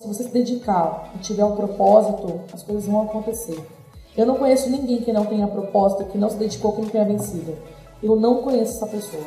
Se você se dedicar e tiver um propósito, as coisas vão acontecer. Eu não conheço ninguém que não tenha propósito, que não se dedicou, que não tenha vencido. Eu não conheço essa pessoa.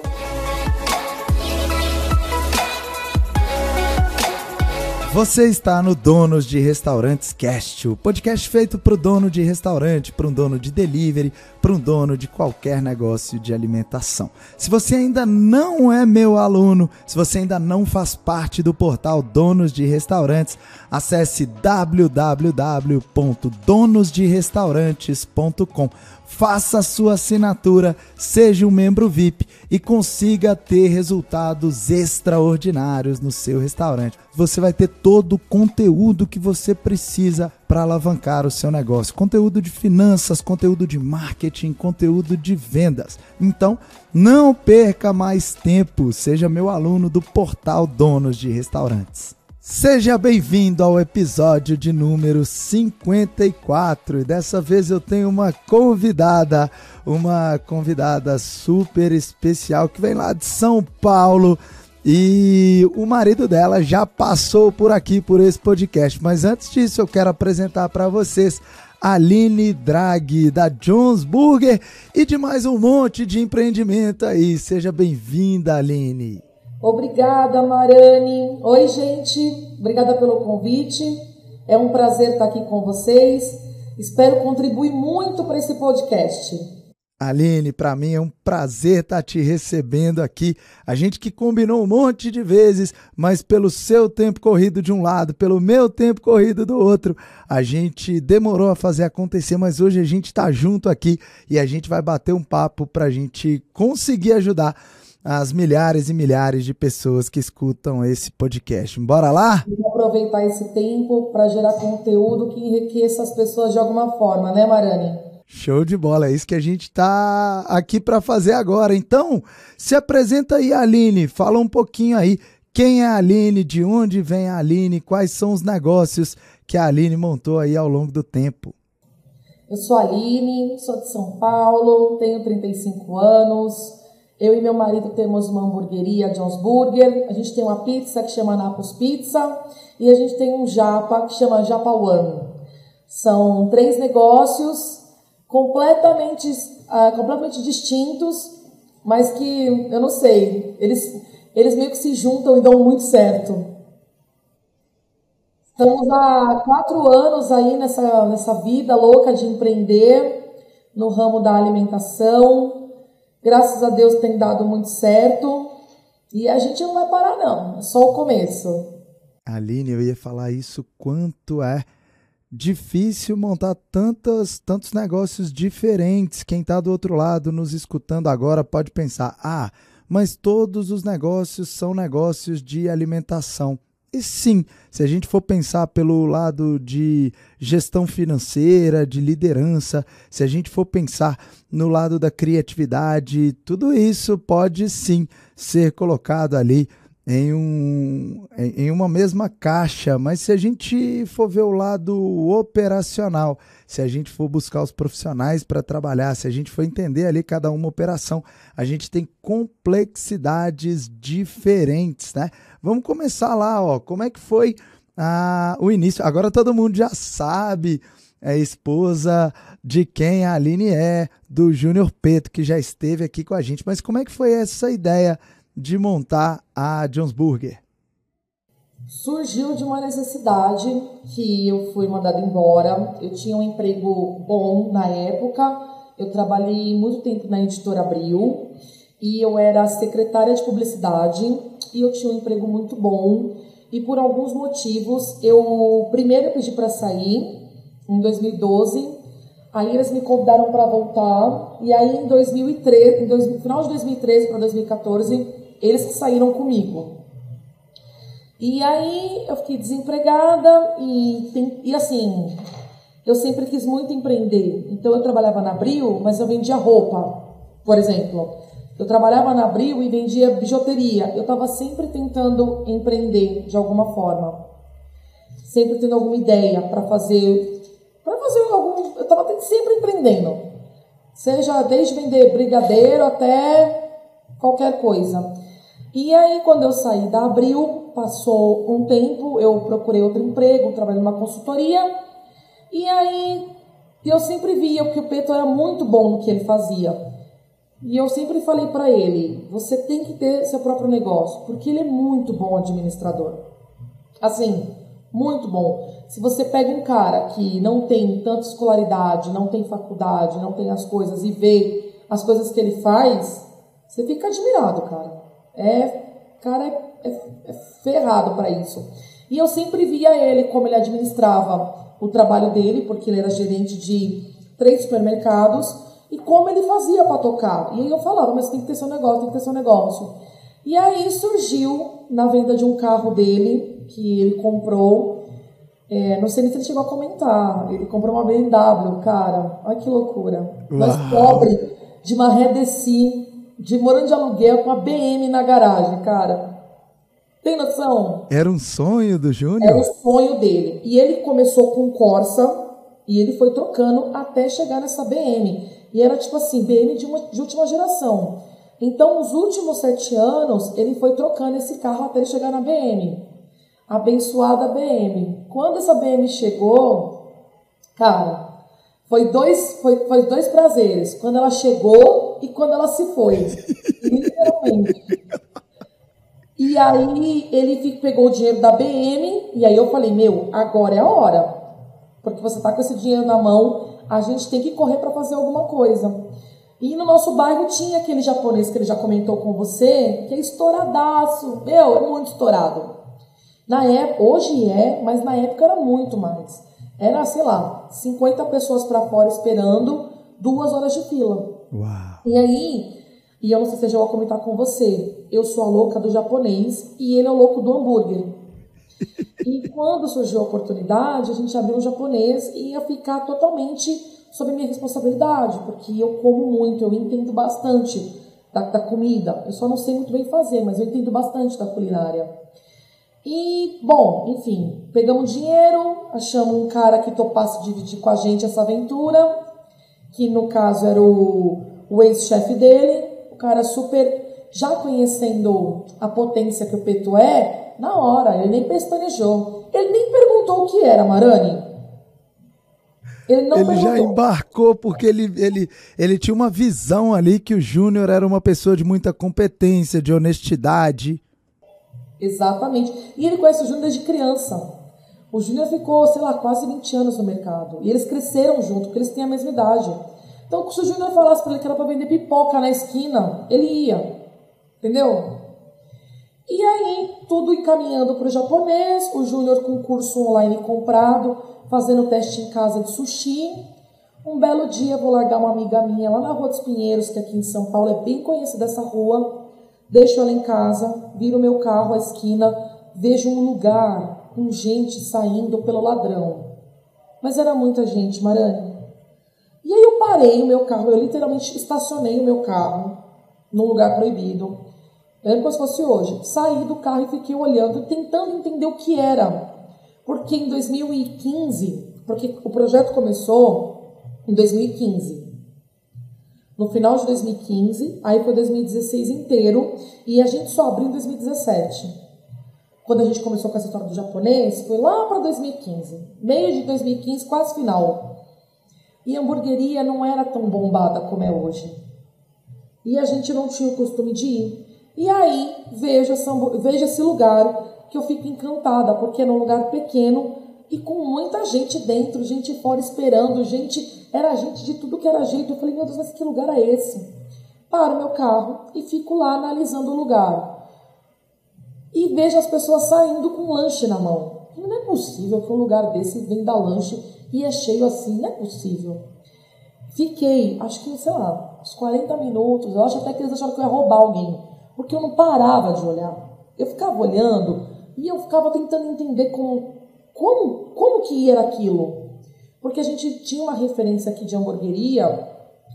Você está no Donos de Restaurantes Cast, o podcast feito para o dono de restaurante, para um dono de delivery, para um dono de qualquer negócio de alimentação. Se você ainda não é meu aluno, se você ainda não faz parte do portal Donos de Restaurantes, acesse www.donosderestaurantes.com faça sua assinatura, seja um membro VIP e consiga ter resultados extraordinários no seu restaurante. Você vai ter todo o conteúdo que você precisa para alavancar o seu negócio: conteúdo de finanças, conteúdo de marketing, conteúdo de vendas. Então, não perca mais tempo, seja meu aluno do portal Donos de Restaurantes. Seja bem-vindo ao episódio de número 54 e dessa vez eu tenho uma convidada, uma convidada super especial que vem lá de São Paulo e o marido dela já passou por aqui por esse podcast, mas antes disso eu quero apresentar para vocês Aline Draghi da Jones Burger e de mais um monte de empreendimento aí. Seja bem-vinda, Aline. Obrigada, Marane. Oi, gente. Obrigada pelo convite. É um prazer estar aqui com vocês. Espero contribuir muito para esse podcast. Aline, para mim é um prazer estar te recebendo aqui. A gente que combinou um monte de vezes, mas pelo seu tempo corrido de um lado, pelo meu tempo corrido do outro, a gente demorou a fazer acontecer, mas hoje a gente está junto aqui e a gente vai bater um papo para a gente conseguir ajudar as milhares e milhares de pessoas que escutam esse podcast. Bora lá? Vamos aproveitar esse tempo para gerar conteúdo que enriqueça as pessoas de alguma forma, né, Marani? Show de bola, é isso que a gente está aqui para fazer agora. Então, se apresenta aí, Aline, fala um pouquinho aí. Quem é a Aline? De onde vem a Aline? Quais são os negócios que a Aline montou aí ao longo do tempo? Eu sou a Aline, sou de São Paulo, tenho 35 anos, eu e meu marido temos uma hamburgueria, John's Burger. A gente tem uma pizza que chama Napos Pizza. E a gente tem um japa que chama Japa One. São três negócios completamente, uh, completamente distintos, mas que, eu não sei, eles, eles meio que se juntam e dão muito certo. Estamos há quatro anos aí nessa, nessa vida louca de empreender no ramo da alimentação, Graças a Deus tem dado muito certo. E a gente não vai parar, não. É só o começo. Aline, eu ia falar isso quanto é difícil montar tantas, tantos negócios diferentes. Quem está do outro lado nos escutando agora pode pensar: ah, mas todos os negócios são negócios de alimentação. E sim, se a gente for pensar pelo lado de gestão financeira, de liderança, se a gente for pensar no lado da criatividade, tudo isso pode sim ser colocado ali em, um, em uma mesma caixa, mas se a gente for ver o lado operacional, se a gente for buscar os profissionais para trabalhar, se a gente for entender ali cada uma operação, a gente tem complexidades diferentes, né? Vamos começar lá, ó. Como é que foi ah, o início? Agora todo mundo já sabe, é esposa de quem a Aline é, do Júnior Peto, que já esteve aqui com a gente. Mas como é que foi essa ideia de montar a Jones Burger? Surgiu de uma necessidade que eu fui mandada embora. Eu tinha um emprego bom na época. Eu trabalhei muito tempo na editora Abril e eu era secretária de publicidade e eu tinha um emprego muito bom. E por alguns motivos, eu primeiro pedi para sair em 2012. Aí eles me convidaram para voltar. E aí em 2013, em final de 2013 para 2014, eles saíram comigo. E aí eu fiquei desempregada e, e assim, eu sempre quis muito empreender. Então eu trabalhava na Abril, mas eu vendia roupa, por exemplo. Eu trabalhava na Abril e vendia bijuteria. Eu estava sempre tentando empreender de alguma forma. Sempre tendo alguma ideia para fazer. Para fazer algum. Eu estava sempre empreendendo. Seja desde vender brigadeiro até qualquer coisa. E aí, quando eu saí da Abril, passou um tempo, eu procurei outro emprego, trabalhei numa consultoria, e aí eu sempre via que o Peto era muito bom no que ele fazia. E eu sempre falei para ele: você tem que ter seu próprio negócio, porque ele é muito bom administrador. Assim, muito bom. Se você pega um cara que não tem tanta escolaridade, não tem faculdade, não tem as coisas e vê as coisas que ele faz, você fica admirado, cara. É, cara é, é, é ferrado para isso. E eu sempre via ele como ele administrava o trabalho dele, porque ele era gerente de três supermercados e como ele fazia para tocar. E aí eu falava, mas tem que ter seu negócio, tem que ter seu negócio. E aí surgiu na venda de um carro dele, que ele comprou. É, não sei nem se ele chegou a comentar. Ele comprou uma BMW, cara. Olha que loucura. Mas pobre, de uma Redeci, de morando de aluguel com a BM na garagem, cara. Tem noção? Era um sonho do Júnior? Era um sonho dele. E ele começou com Corsa e ele foi trocando até chegar nessa BM. E era tipo assim, BM de, uma, de última geração. Então, nos últimos sete anos, ele foi trocando esse carro até ele chegar na BM. Abençoada BM. Quando essa BM chegou, cara, foi dois, foi, foi dois prazeres. Quando ela chegou e quando ela se foi. Literalmente. E aí ele pegou o dinheiro da BM e aí eu falei, meu, agora é a hora. Porque você tá com esse dinheiro na mão, a gente tem que correr para fazer alguma coisa. E no nosso bairro tinha aquele japonês que ele já comentou com você, que é estouradaço. Meu, é muito estourado. Na época, hoje é, mas na época era muito mais. Era, sei lá, 50 pessoas para fora esperando, duas horas de fila. Uau. E aí, e eu não sei se eu vou comentar com você, eu sou a louca do japonês e ele é o louco do hambúrguer. E quando surgiu a oportunidade, a gente abriu um japonês e ia ficar totalmente sob minha responsabilidade, porque eu como muito, eu entendo bastante da, da, comida. Eu só não sei muito bem fazer, mas eu entendo bastante da culinária. E, bom, enfim, pegamos dinheiro, achamos um cara que topasse dividir com a gente essa aventura, que no caso era o, o ex-chefe dele, o cara super já conhecendo a potência que o Peto é, na hora, ele nem pestanejou. Ele nem perguntou o que era, Marani. Ele não ele perguntou. já embarcou porque ele, ele, ele tinha uma visão ali que o Júnior era uma pessoa de muita competência, de honestidade. Exatamente. E ele conhece o Júnior desde criança. O Júnior ficou, sei lá, quase 20 anos no mercado. E eles cresceram junto, porque eles têm a mesma idade. Então, se o Júnior falasse para ele que era para vender pipoca na esquina, ele ia. Entendeu? E aí, tudo encaminhando para o japonês, o Júnior com curso online comprado, fazendo teste em casa de sushi. Um belo dia, vou largar uma amiga minha lá na Rua dos Pinheiros, que aqui em São Paulo é bem conhecida essa rua. Deixo ela em casa, viro meu carro à esquina, vejo um lugar com gente saindo pelo ladrão. Mas era muita gente, Marane. E aí eu parei o meu carro, eu literalmente estacionei o meu carro num lugar proibido era como se fosse hoje. Saí do carro e fiquei olhando, tentando entender o que era. Porque em 2015, porque o projeto começou em 2015. No final de 2015, aí foi 2016 inteiro, e a gente só abriu em 2017. Quando a gente começou com essa história do japonês, foi lá para 2015, meio de 2015, quase final. E a hamburgueria não era tão bombada como é hoje. E a gente não tinha o costume de ir. E aí vejo, essa, vejo esse lugar que eu fico encantada, porque é um lugar pequeno e com muita gente dentro, gente fora esperando, gente, era gente de tudo que era jeito. Eu falei, meu Deus, mas que lugar é esse? Paro meu carro e fico lá analisando o lugar. E vejo as pessoas saindo com lanche na mão. Não é possível que um lugar desse venda lanche e é cheio assim, não é possível. Fiquei, acho que, sei lá, uns 40 minutos. Eu acho até que eles acharam que eu ia roubar alguém porque eu não parava de olhar. Eu ficava olhando e eu ficava tentando entender como, como, como que era aquilo. Porque a gente tinha uma referência aqui de hamburgueria,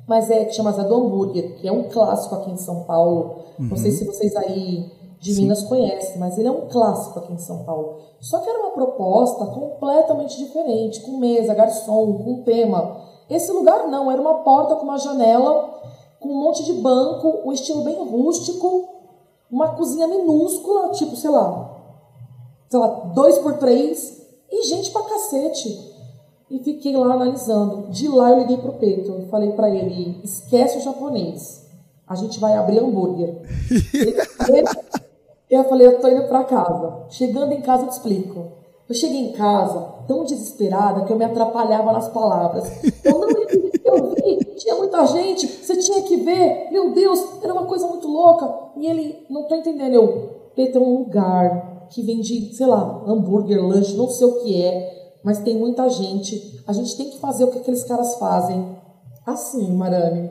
mas é que chama Zé do Hambúrguer, que é um clássico aqui em São Paulo. Uhum. Não sei uhum. se vocês aí de Sim. Minas conhecem, mas ele é um clássico aqui em São Paulo. Só que era uma proposta completamente diferente, com mesa, garçom, com tema. Esse lugar não, era uma porta com uma janela com um monte de banco, um estilo bem rústico, uma cozinha minúscula, tipo, sei lá, sei lá, dois por três e gente pra cacete. E fiquei lá analisando. De lá eu liguei pro Peito. Falei para ele: esquece o japonês. A gente vai abrir hambúrguer. ele, eu falei: eu tô indo pra casa. Chegando em casa, eu te explico. Eu cheguei em casa tão desesperada que eu me atrapalhava nas palavras. Eu não tinha muita gente, você tinha que ver, meu Deus, era uma coisa muito louca. E ele, não tô entendendo, eu, Peito, é um lugar que vende, sei lá, hambúrguer, lanche, não sei o que é mas tem muita gente. A gente tem que fazer o que aqueles caras fazem. Assim, Marane.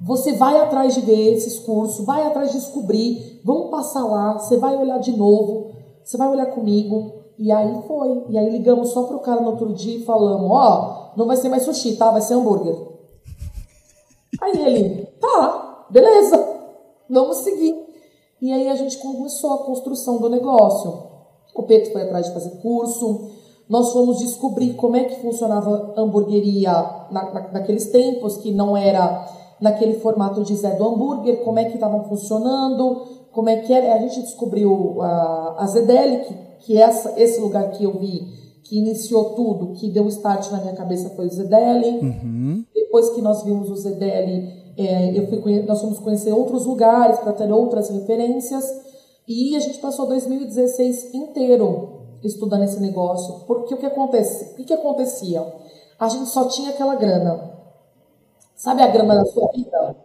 Você vai atrás de ver esses cursos, vai atrás de descobrir, vamos passar lá, você vai olhar de novo, você vai olhar comigo. E aí foi. E aí ligamos só pro cara no outro dia e falamos, ó, oh, não vai ser mais sushi, tá? Vai ser hambúrguer. Aí ele, tá, beleza, vamos seguir. E aí a gente começou a construção do negócio. O Pedro foi atrás de fazer curso, nós fomos descobrir como é que funcionava hamburgueria na, na, naqueles tempos, que não era naquele formato de Zé do Hambúrguer, como é que estavam funcionando, como é que era. A gente descobriu a, a Zedeli, que, que essa, esse lugar que eu vi, que iniciou tudo, que deu start na minha cabeça foi o Zedeli. Uhum. Depois que nós vimos o Zedeli, é, eu fui, nós fomos conhecer outros lugares para ter outras referências. E a gente passou 2016 inteiro estudando esse negócio, porque o que acontece? O que, que acontecia? A gente só tinha aquela grana. Sabe a grana da sua vida?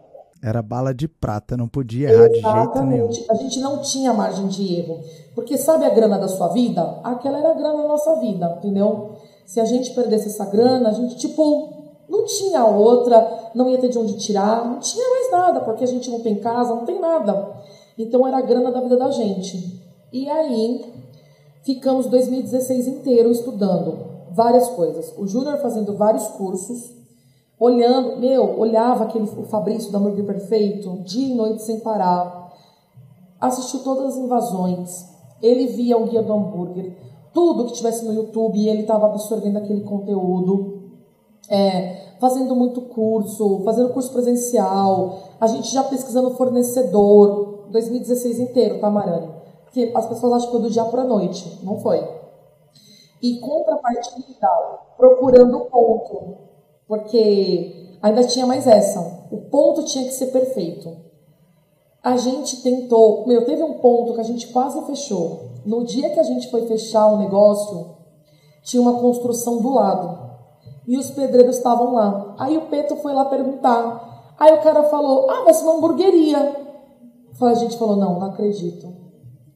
Era bala de prata, não podia errar Exatamente. de jeito nenhum. A gente não tinha margem de erro. Porque sabe a grana da sua vida? Aquela era a grana da nossa vida, entendeu? Se a gente perdesse essa grana, a gente, tipo, não tinha outra, não ia ter de onde tirar, não tinha mais nada, porque a gente não tem casa, não tem nada. Então era a grana da vida da gente. E aí, Ficamos 2016 inteiro estudando várias coisas. O Júnior fazendo vários cursos, olhando, meu, olhava aquele o Fabrício da Hambúrguer Perfeito, dia e noite sem parar. Assistiu todas as invasões. Ele via o guia do hambúrguer, tudo que tivesse no YouTube, ele estava absorvendo aquele conteúdo. É, fazendo muito curso, fazendo curso presencial, a gente já pesquisando fornecedor, 2016 inteiro, tá, Marani? que as pessoas acham que foi do dia para a noite. Não foi. E contrapartida, procurando ponto. Porque ainda tinha mais essa. O ponto tinha que ser perfeito. A gente tentou. Meu, teve um ponto que a gente quase fechou. No dia que a gente foi fechar o negócio, tinha uma construção do lado. E os pedreiros estavam lá. Aí o Peto foi lá perguntar. Aí o cara falou: Ah, vai ser uma hamburgueria. A gente falou: Não, não acredito.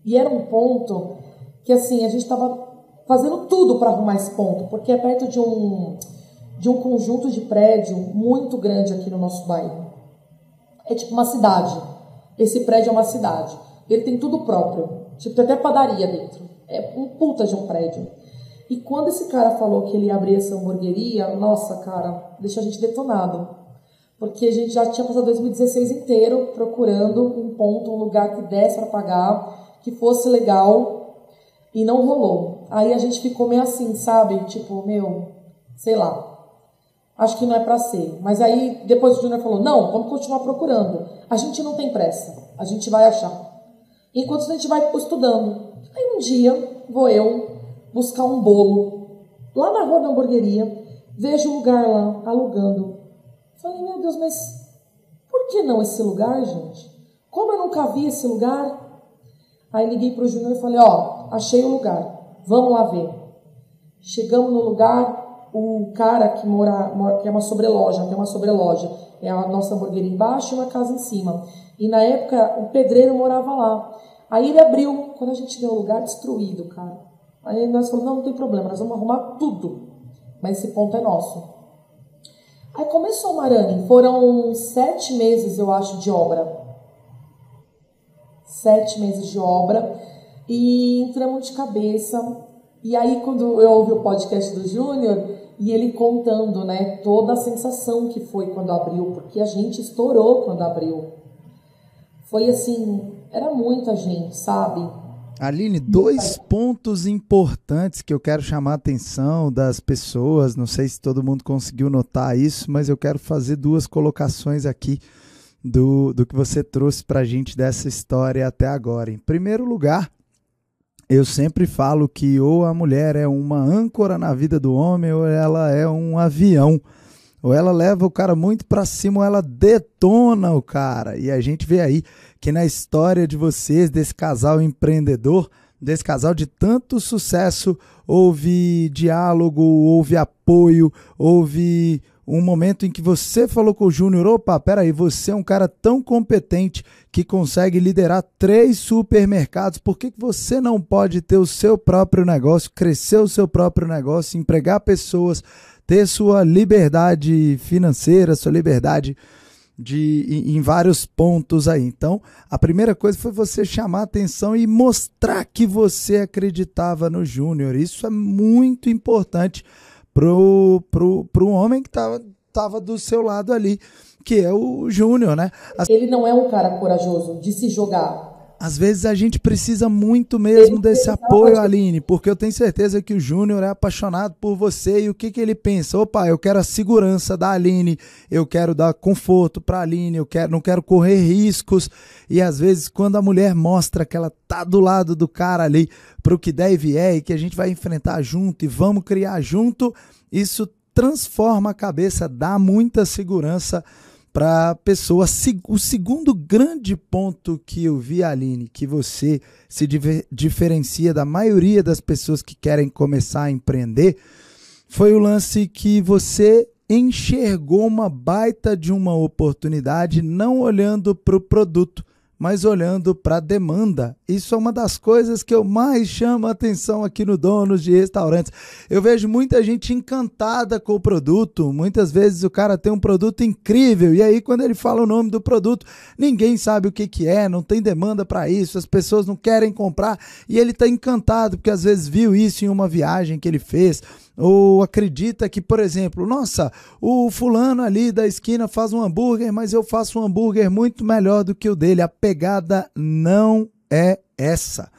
E era um ponto que assim, a gente estava fazendo tudo para arrumar esse ponto, porque é perto de um de um conjunto de prédio muito grande aqui no nosso bairro. É tipo uma cidade. Esse prédio é uma cidade. Ele tem tudo próprio. Tipo, tem até padaria dentro. É um puta de um prédio. E quando esse cara falou que ele ia abrir essa hamburgueria, nossa, cara, deixou a gente detonado. Porque a gente já tinha passado 2016 inteiro procurando um ponto, um lugar que desse para pagar que fosse legal e não rolou. Aí a gente ficou meio assim, sabe? Tipo, meu, sei lá. Acho que não é para ser. Mas aí depois o Júnior falou: "Não, vamos continuar procurando. A gente não tem pressa. A gente vai achar." Enquanto a gente vai estudando. Aí um dia vou eu buscar um bolo lá na rua da hamburgueria, vejo um lugar lá alugando. Falei: "Meu Deus, mas por que não esse lugar, gente? Como eu nunca vi esse lugar?" Aí liguei para o Júnior e falei, ó, achei o lugar, vamos lá ver. Chegamos no lugar, o cara que mora, que é uma sobreloja, tem uma sobreloja, é a nossa hamburgueria embaixo e uma casa em cima. E na época o pedreiro morava lá. Aí ele abriu, quando a gente deu o lugar, destruído, cara. Aí nós falamos, não, não tem problema, nós vamos arrumar tudo. Mas esse ponto é nosso. Aí começou, Marani, foram sete meses, eu acho, de obra sete meses de obra e entramos de cabeça. E aí, quando eu ouvi o podcast do Júnior e ele contando, né, toda a sensação que foi quando abriu, porque a gente estourou quando abriu. Foi assim, era muita gente, sabe? Aline, dois pontos importantes que eu quero chamar a atenção das pessoas. Não sei se todo mundo conseguiu notar isso, mas eu quero fazer duas colocações aqui do, do que você trouxe para a gente dessa história até agora. Em primeiro lugar, Eu sempre falo que ou a mulher é uma âncora na vida do homem ou ela é um avião. Ou ela leva o cara muito para cima ou ela detona o cara. E a gente vê aí que na história de vocês, desse casal empreendedor, desse casal de tanto sucesso, houve diálogo, houve apoio, houve um momento em que você falou com o Júnior: opa, peraí, você é um cara tão competente que consegue liderar três supermercados, por que, que você não pode ter o seu próprio negócio, crescer o seu próprio negócio, empregar pessoas, ter sua liberdade financeira, sua liberdade de em, vários pontos aí. Então, a primeira coisa foi você chamar atenção e mostrar que você acreditava no Júnior. Isso é muito importante pro, pro, pro homem que tava, tava do seu lado ali, que é o Júnior, né? As... Ele não é um cara corajoso de se jogar. Às vezes a gente precisa muito mesmo desse apoio, Aline, porque eu tenho certeza que o Júnior é apaixonado por você e o que, que ele pensa? Opa, eu quero a segurança da Aline, eu quero dar conforto para a Aline, eu quero, não quero correr riscos. E às vezes, quando a mulher mostra que ela tá do lado do cara ali para o que der e vier e que a gente vai enfrentar junto e vamos criar junto, isso transforma a cabeça, dá muita segurança para a pessoa. O segundo grande ponto que eu vi, Aline, que você se diferencia da maioria das pessoas que querem começar a empreender, foi o lance que você enxergou uma baita de uma oportunidade não olhando para o produto, mas olhando para a demanda. Isso é uma das coisas que eu mais chamo a atenção aqui no Donos de Restaurantes. Eu vejo muita gente encantada com o produto. Muitas vezes o cara tem um produto incrível e aí quando ele fala o nome do produto, ninguém sabe o que, que é, não tem demanda para isso, as pessoas não querem comprar e ele está encantado porque às vezes viu isso em uma viagem que ele fez ou acredita que, por exemplo, nossa, o fulano ali da esquina faz um hambúrguer, mas eu faço um hambúrguer muito melhor do que o dele. A pegada não é essa.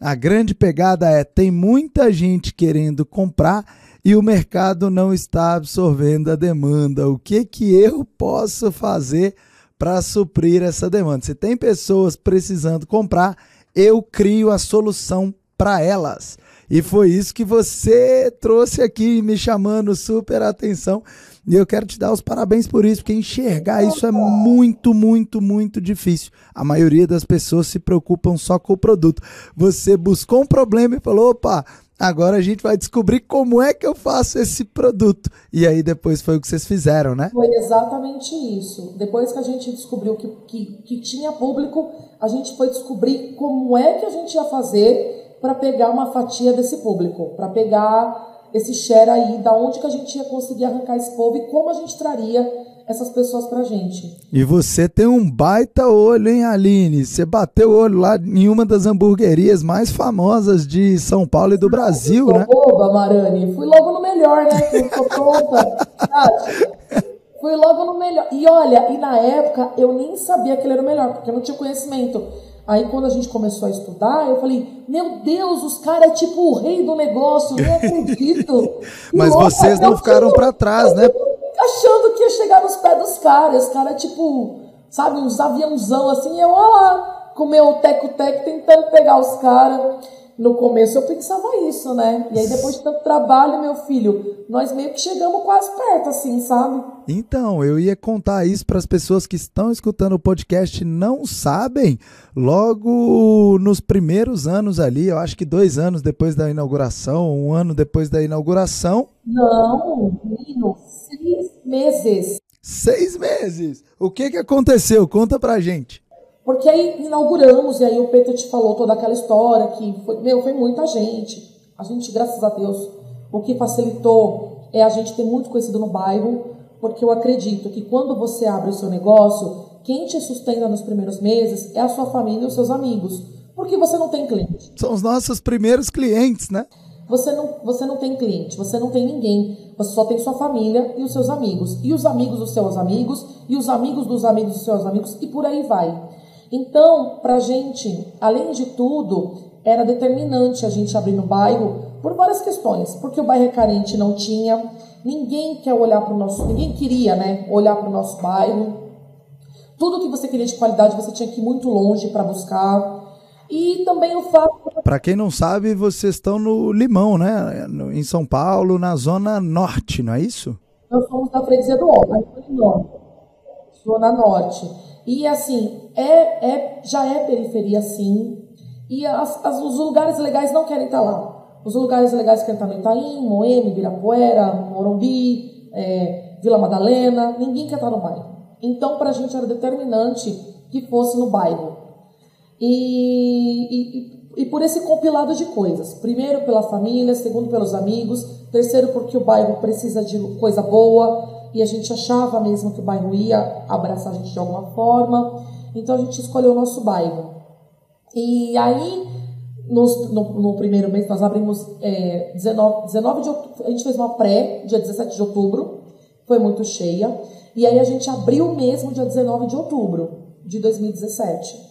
A grande pegada é: tem muita gente querendo comprar e o mercado não está absorvendo a demanda. O que que eu posso fazer para suprir essa demanda? Se tem pessoas precisando comprar, eu crio a solução para elas. E foi isso que você trouxe aqui, me chamando super atenção. E eu quero te dar os parabéns por isso, porque enxergar isso é muito, muito, muito difícil. A maioria das pessoas se preocupam só com o produto. Você buscou um problema e falou: opa, agora a gente vai descobrir como é que eu faço esse produto. E aí depois foi o que vocês fizeram, né? Foi exatamente isso. Depois que a gente descobriu que, que, que tinha público, a gente foi descobrir como é que a gente ia fazer para pegar uma fatia desse público, para pegar esse share aí, da onde que a gente ia conseguir arrancar esse povo e como a gente traria essas pessoas pra gente. E você tem um baita olho, hein, Aline? Você bateu o olho lá em uma das hamburguerias mais famosas de São Paulo e do Brasil, né? Boba, Marani. Fui logo no melhor, né? Eu tô pronta. Fui logo no melhor. E olha, e na época eu nem sabia que ele era o melhor, porque eu não tinha conhecimento. Aí quando a gente começou a estudar, eu falei, meu Deus, os caras é tipo o rei do negócio, não acredito. Mas louca, vocês não ficaram para trás, né? Achando que ia chegar nos pés dos caras, os caras tipo, sabe, uns aviãozão assim, eu olha lá, com meu teco-teco tentando pegar os caras no começo eu pensava isso, né? E aí depois de tanto trabalho, meu filho, nós meio que chegamos quase perto, assim, sabe? Então, eu ia contar isso para as pessoas que estão escutando o podcast não sabem. Logo nos primeiros anos ali, eu acho que dois anos depois da inauguração, um ano depois da inauguração. Não, menino, seis meses. Seis meses? O que que aconteceu? Conta pra gente. Porque aí inauguramos, e aí o Pedro te falou toda aquela história, que foi, meu, foi muita gente. A gente, graças a Deus, o que facilitou é a gente ter muito conhecido no bairro, porque eu acredito que quando você abre o seu negócio, quem te sustenta nos primeiros meses é a sua família e os seus amigos. Porque você não tem cliente. São os nossos primeiros clientes, né? Você não, você não tem cliente, você não tem ninguém, você só tem sua família e os seus amigos. E os amigos dos seus amigos, e os amigos dos amigos dos seus amigos, e por aí vai. Então, para a gente, além de tudo, era determinante a gente abrir no bairro por várias questões, porque o bairro é carente, não tinha, ninguém quer olhar para o nosso, ninguém queria, né, olhar para o nosso bairro. Tudo que você queria de qualidade você tinha que ir muito longe para buscar. E também o fato. Para quem não sabe, vocês estão no Limão, né? Em São Paulo, na zona norte, não é isso? Nós somos da freguesia do Ó, não. Zona norte. E assim, é, é, já é periferia sim. E as, as, os lugares legais não querem estar lá. Os lugares legais querem estar no Itaim, Moema, Ibirapuera, Morumbi, é, Vila Madalena. Ninguém quer estar no bairro. Então, para a gente era determinante que fosse no bairro. E, e, e, por esse compilado de coisas. Primeiro pela família, segundo pelos amigos, terceiro porque o bairro precisa de coisa boa e a gente achava mesmo que o bairro ia abraçar a gente de alguma forma. Então a gente escolheu o nosso bairro. E aí, nos, no, no, primeiro mês, nós abrimos é, 19, 19 de outubro, a gente fez uma pré, dia 17 de outubro, foi muito cheia. E aí a gente abriu mesmo dia 19 de outubro de 2017.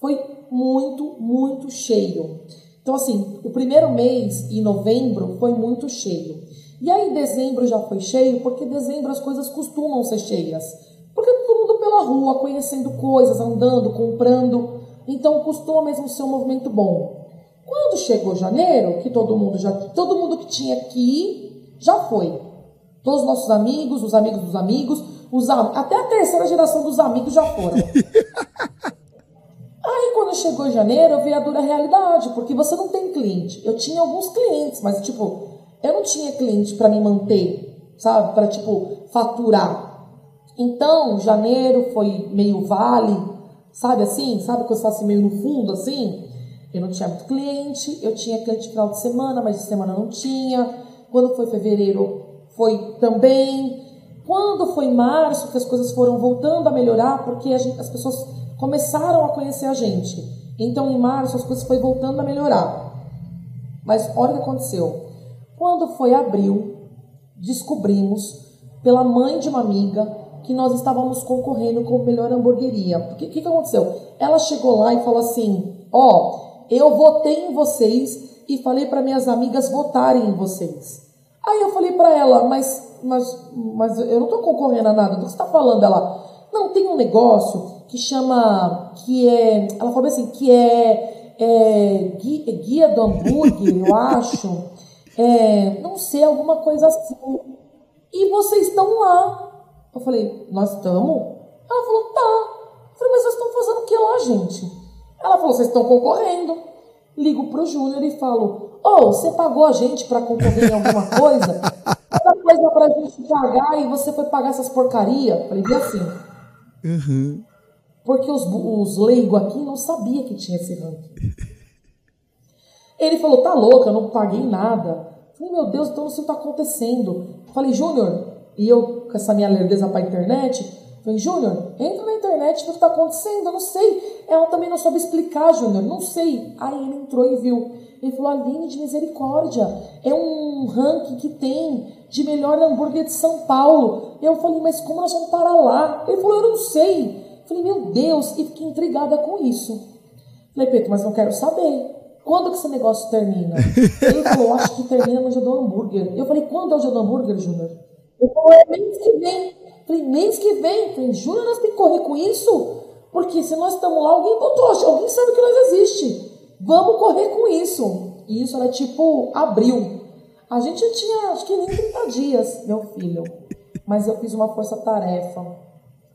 Foi muito, muito cheio. Então, assim, o primeiro mês, em novembro, foi muito cheio. E aí, dezembro já foi cheio, porque dezembro as coisas costumam ser cheias. Porque todo mundo pela rua, conhecendo coisas, andando, comprando. Então, costuma mesmo ser um movimento bom. Quando chegou janeiro, que todo mundo já, todo mundo que tinha que ir, já foi. Todos os nossos amigos, os amigos dos amigos, os até a terceira geração dos amigos já foram. Aí quando chegou janeiro, eu vi a dura realidade, porque você não tem cliente. Eu tinha alguns clientes, mas tipo, eu não tinha cliente para me manter, sabe? Para tipo faturar. Então, janeiro foi meio vale, sabe assim? Sabe você tá assim meio no fundo assim? Eu não tinha muito cliente, eu tinha cliente final de semana, mas de semana não tinha. Quando foi fevereiro, foi também. Quando foi março, que as coisas foram voltando a melhorar, porque gente, as pessoas começaram a conhecer a gente. Então, em março, as coisas foram voltando a melhorar. Mas olha o que aconteceu. Quando foi abril, descobrimos, pela mãe de uma amiga, que nós estávamos concorrendo com a melhor hamburgueria. O que, que, que aconteceu? Ela chegou lá e falou assim: Ó, oh, eu votei em vocês e falei para minhas amigas votarem em vocês. Aí eu falei para ela, mas, mas, mas eu não estou concorrendo a nada. Do que você está falando? Ela, não, tem um negócio que chama, que é, ela falou assim, que é, é guia, guia do hambúrguer, eu acho. É, não sei, alguma coisa assim. E vocês estão lá. Eu falei, nós estamos? Ela falou, tá. Eu falei, mas vocês estão fazendo o que lá, gente? Ela falou, vocês estão concorrendo. Ligo pro Júnior e falo, ou oh, você pagou a gente para concorrer em alguma coisa? Essa coisa pra gente pagar e você foi pagar essas porcaria? Falei, vi assim. Uhum. Porque os, os leigos aqui não sabia que tinha esse ranking. Ele falou, tá louca, eu não paguei nada. Falei, meu Deus, então isso tá acontecendo. Falei, Júnior, e eu com essa minha lerdeza pra internet, falei, Júnior, entra na internet, o que tá acontecendo, eu não sei. Ela também não soube explicar, Júnior, não sei. Aí ele entrou e viu. Ele falou: Aline de Misericórdia, é um ranking que tem de melhor hambúrguer de São Paulo. Eu falei: Mas como nós vamos parar lá? Ele falou: Eu não sei. Eu falei: Meu Deus, e fiquei intrigada com isso. Falei: Pedro, mas não quero saber. Quando que esse negócio termina? Ele falou: Acho que termina no dia do hambúrguer. Eu falei: Quando é o dia do hambúrguer, Júnior? Ele falou: É mês que vem. Eu falei: Mês que vem? Eu falei: Júnior, nós temos que correr com isso? Porque se nós estamos lá, alguém botou, alguém sabe que nós existe. Vamos correr com isso. E isso era tipo abril. A gente tinha, acho que nem 30 dias, meu filho. Mas eu fiz uma força-tarefa.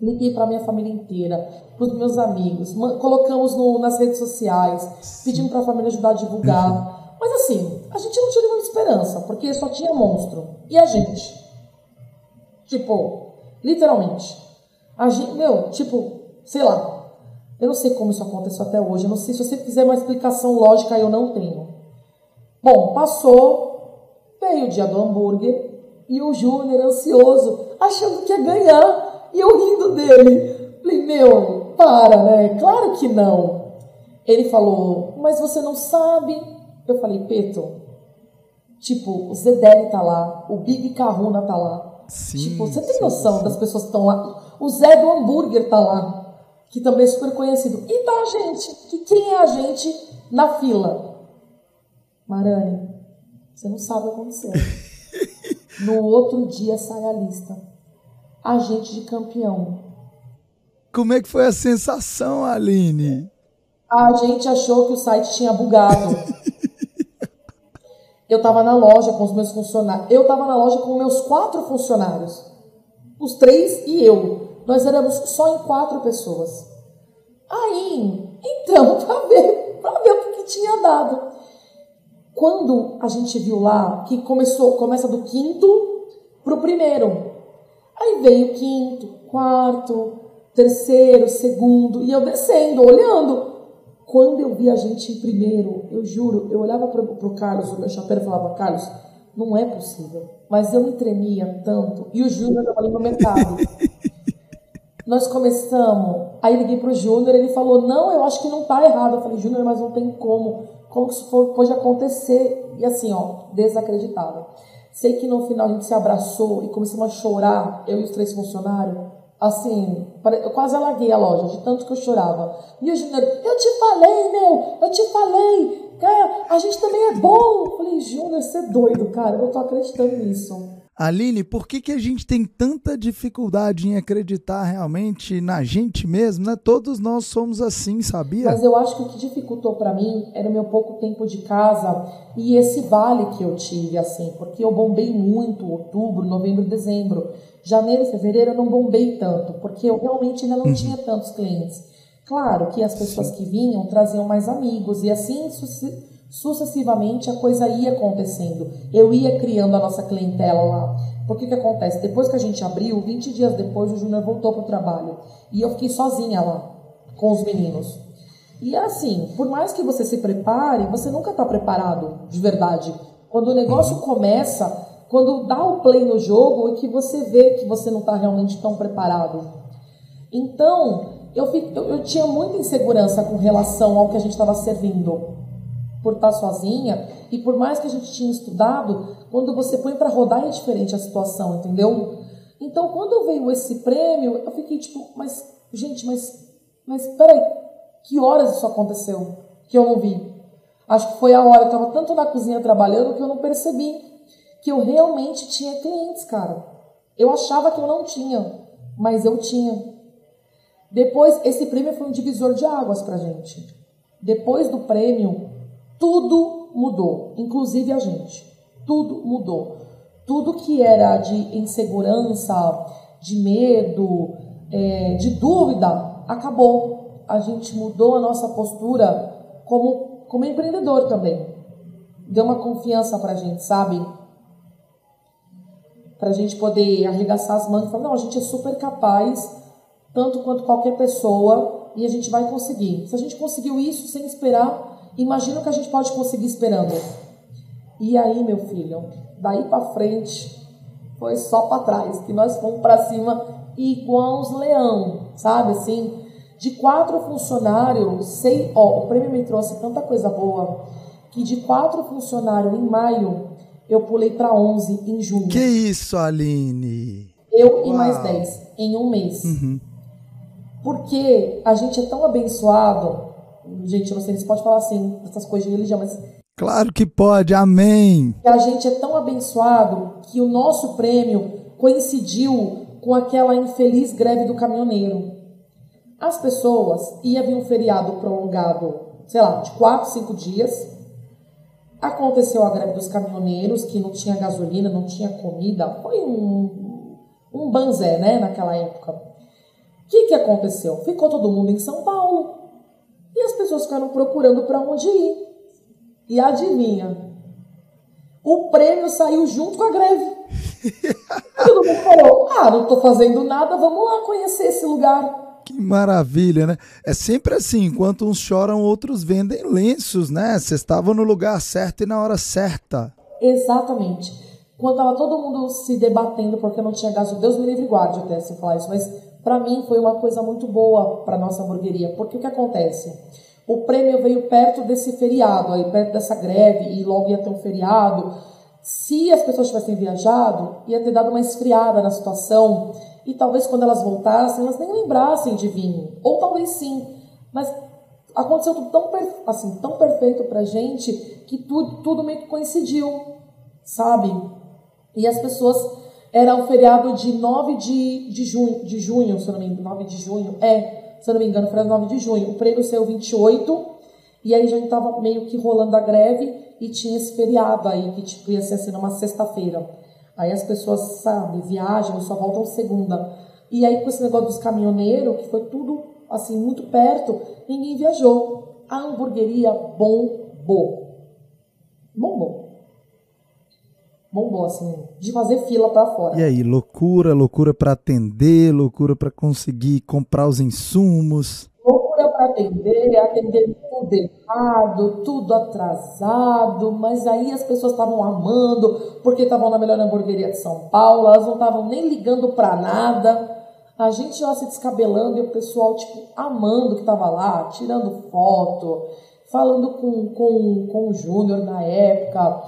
Liguei para minha família inteira, para os meus amigos, colocamos no, nas redes sociais, pedimos para a família ajudar a divulgar. Mas assim, a gente não tinha nenhuma esperança, porque só tinha monstro. E a gente? Tipo, literalmente. A gente, meu, tipo, sei lá, eu não sei como isso aconteceu até hoje. Eu não sei se você fizer uma explicação lógica, eu não tenho. Bom, passou, veio o dia do hambúrguer e o Júnior ansioso, achando que ia ganhar, e eu rindo dele. Falei, meu, para, né? Claro que não. Ele falou, mas você não sabe. Eu falei, Peto, tipo, o Zedeli tá lá, o Big Carruna tá lá. Sim, tipo, você tem noção sim. das pessoas que estão lá? O Zé do hambúrguer tá lá que também é super conhecido. E tá a gente, que quem é a gente na fila? Marane, você não sabe o que aconteceu. No outro dia sai a lista. A gente de campeão. Como é que foi a sensação, Aline? A gente achou que o site tinha bugado. Eu estava na loja com os meus funcionários. Eu estava na loja com meus quatro funcionários. Os três e eu. Nós éramos só em quatro pessoas. Aí entramos para ver, para ver o que, que tinha dado. Quando a gente viu lá que começou, começa do quinto pro primeiro. Aí veio o quinto, quarto, terceiro, segundo, e eu descendo, olhando. Quando eu vi a gente em primeiro, eu juro, eu olhava para o Carlos, o meu chapeiro falava, Carlos, não é possível. Mas eu me tremia tanto. E o Júnior estava ali no mercado. Nós começamos, aí liguei pro Júnior, ele falou, não, eu acho que não tá errado. Eu falei, Júnior, mas não tem como. Como que isso pode acontecer? E assim, ó, desacreditado. Sei que no final a gente se abraçou e começamos a chorar, eu e os três funcionários. Assim, eu quase alaguei a loja, de tanto que eu chorava. E o Júnior, eu te falei, meu, eu te falei, cara, a gente também é bom. Eu falei, Júnior, você é doido, cara, eu tô acreditando nisso. Aline, por que, que a gente tem tanta dificuldade em acreditar realmente na gente mesmo, né? Todos nós somos assim, sabia? Mas eu acho que o que dificultou para mim era o meu pouco tempo de casa e esse vale que eu tive, assim, porque eu bombei muito outubro, novembro, dezembro. Janeiro e fevereiro eu não bombei tanto, porque eu realmente ainda não uhum. tinha tantos clientes. Claro que as pessoas que vinham traziam mais amigos e assim sucessivamente a coisa ia acontecendo. Eu ia criando a nossa clientela lá. Porque que acontece? Depois que a gente abriu, 20 dias depois, o Júnior voltou para o trabalho. E eu fiquei sozinha lá, com os meninos. E assim, por mais que você se prepare, você nunca está preparado, de verdade. Quando o negócio começa, quando dá o play no jogo, é que você vê que você não está realmente tão preparado. Então, eu, eu, eu tinha muita insegurança com relação ao que a gente estava servindo por estar sozinha e por mais que a gente tinha estudado, quando você põe para rodar é diferente a situação, entendeu? Então, quando veio esse prêmio, eu fiquei tipo, mas gente, mas mas peraí, que horas isso aconteceu que eu não vi? Acho que foi a hora, eu estava tanto na cozinha trabalhando que eu não percebi que eu realmente tinha clientes, cara. Eu achava que eu não tinha, mas eu tinha. Depois, esse prêmio foi um divisor de águas pra gente. Depois do prêmio, tudo mudou, inclusive a gente. Tudo mudou. Tudo que era de insegurança, de medo, é, de dúvida, acabou. A gente mudou a nossa postura como, como empreendedor também. Deu uma confiança pra gente, sabe? Pra gente poder arregaçar as mãos e falar: não, a gente é super capaz, tanto quanto qualquer pessoa, e a gente vai conseguir. Se a gente conseguiu isso sem esperar, Imagina o que a gente pode conseguir esperando. E aí, meu filho, daí para frente foi só para trás, que nós fomos para cima igual os leão, sabe assim? De quatro funcionários, sei, ó, o prêmio me trouxe tanta coisa boa que de quatro funcionários em maio eu pulei para 11 em junho. Que isso, Aline? Eu Uau. e mais 10 em um mês. Uhum. Porque a gente é tão abençoado Gente, eu não sei se pode falar assim, essas coisas de religião, mas. Claro que pode, amém. A gente é tão abençoado que o nosso prêmio coincidiu com aquela infeliz greve do caminhoneiro. As pessoas iam vir um feriado prolongado, sei lá, de quatro, cinco dias. Aconteceu a greve dos caminhoneiros, que não tinha gasolina, não tinha comida. Foi um, um banzé, né, naquela época. O que, que aconteceu? Ficou todo mundo em São Paulo. E as pessoas ficaram procurando para onde ir. E adivinha? O prêmio saiu junto com a greve. Todo mundo falou: ah, não estou fazendo nada, vamos lá conhecer esse lugar. Que maravilha, né? É sempre assim, enquanto uns choram, outros vendem lenços, né? Vocês estavam no lugar certo e na hora certa. Exatamente. Quando estava todo mundo se debatendo porque não tinha gasolina, Deus me livre e guarde até se falar isso, mas para mim foi uma coisa muito boa para nossa hamburgueria, porque o que acontece? O prêmio veio perto desse feriado, aí perto dessa greve, e logo ia ter um feriado. Se as pessoas tivessem viajado, ia ter dado uma esfriada na situação, e talvez quando elas voltassem, elas nem lembrassem de vinho. Ou talvez sim, mas aconteceu tudo tão, assim, tão perfeito pra gente que tudo, tudo meio que coincidiu, sabe? E as pessoas era o feriado de 9 de, de, junho, de junho, se eu não me engano, 9 de junho. É, se eu não me engano, foi 9 de junho. O prêmio saiu 28, e aí já estava meio que rolando a greve e tinha esse feriado aí, que tipo, ia ser assim numa sexta-feira. Aí as pessoas, sabe, viajam só voltam segunda. E aí com esse negócio dos caminhoneiros, que foi tudo assim, muito perto, ninguém viajou. A hamburgueria bombou. Bombou. Bombou, assim, de fazer fila para fora. E aí, loucura, loucura para atender, loucura para conseguir comprar os insumos. Loucura para atender, atender tudo errado, tudo atrasado, mas aí as pessoas estavam amando, porque estavam na melhor hamburgueria de São Paulo, elas não estavam nem ligando para nada. A gente lá se descabelando e o pessoal, tipo, amando que estava lá, tirando foto, falando com, com, com o Júnior na época.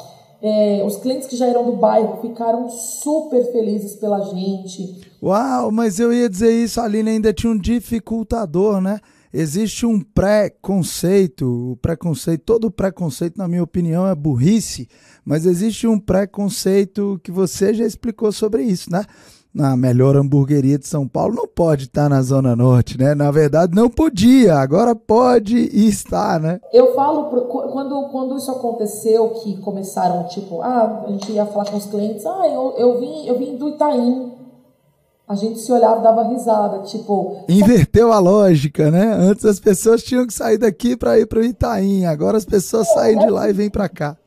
É, os clientes que já eram do bairro ficaram super felizes pela gente. Uau, mas eu ia dizer isso, Aline, ainda tinha um dificultador, né? Existe um pré-conceito, o preconceito, todo preconceito, na minha opinião, é burrice, mas existe um preconceito que você já explicou sobre isso, né? Na melhor hamburgueria de São Paulo, não pode estar na Zona Norte, né? Na verdade, não podia, agora pode e está, né? Eu falo, quando, quando isso aconteceu, que começaram, tipo, ah, a gente ia falar com os clientes, ah, eu, eu, vim, eu vim do Itaim. A gente se olhava e dava risada, tipo... Inverteu a lógica, né? Antes as pessoas tinham que sair daqui para ir para o Itaim, agora as pessoas é, saem de lá e vêm para cá.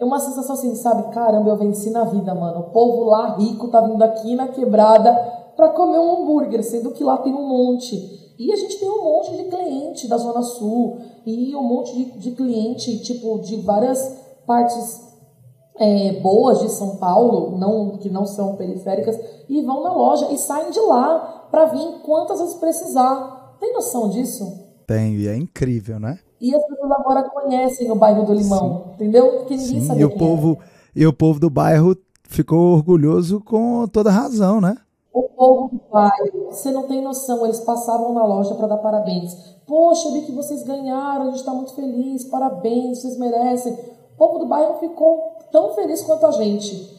É uma sensação assim, sabe? Caramba, eu venci na vida, mano. O povo lá rico tá vindo aqui na quebrada para comer um hambúrguer, sendo que lá tem um monte. E a gente tem um monte de cliente da Zona Sul e um monte de, de cliente, tipo, de várias partes é, boas de São Paulo, não que não são periféricas, e vão na loja e saem de lá para vir quantas vezes precisar. Tem noção disso? Tenho, e é incrível, né? E as pessoas agora conhecem o bairro do Limão, Sim. entendeu? Porque ninguém Sim, sabia e o povo era. E o povo do bairro ficou orgulhoso com toda razão, né? O povo do bairro, você não tem noção, eles passavam na loja para dar parabéns. Poxa, vi que vocês ganharam, a gente está muito feliz, parabéns, vocês merecem. O povo do bairro ficou tão feliz quanto a gente.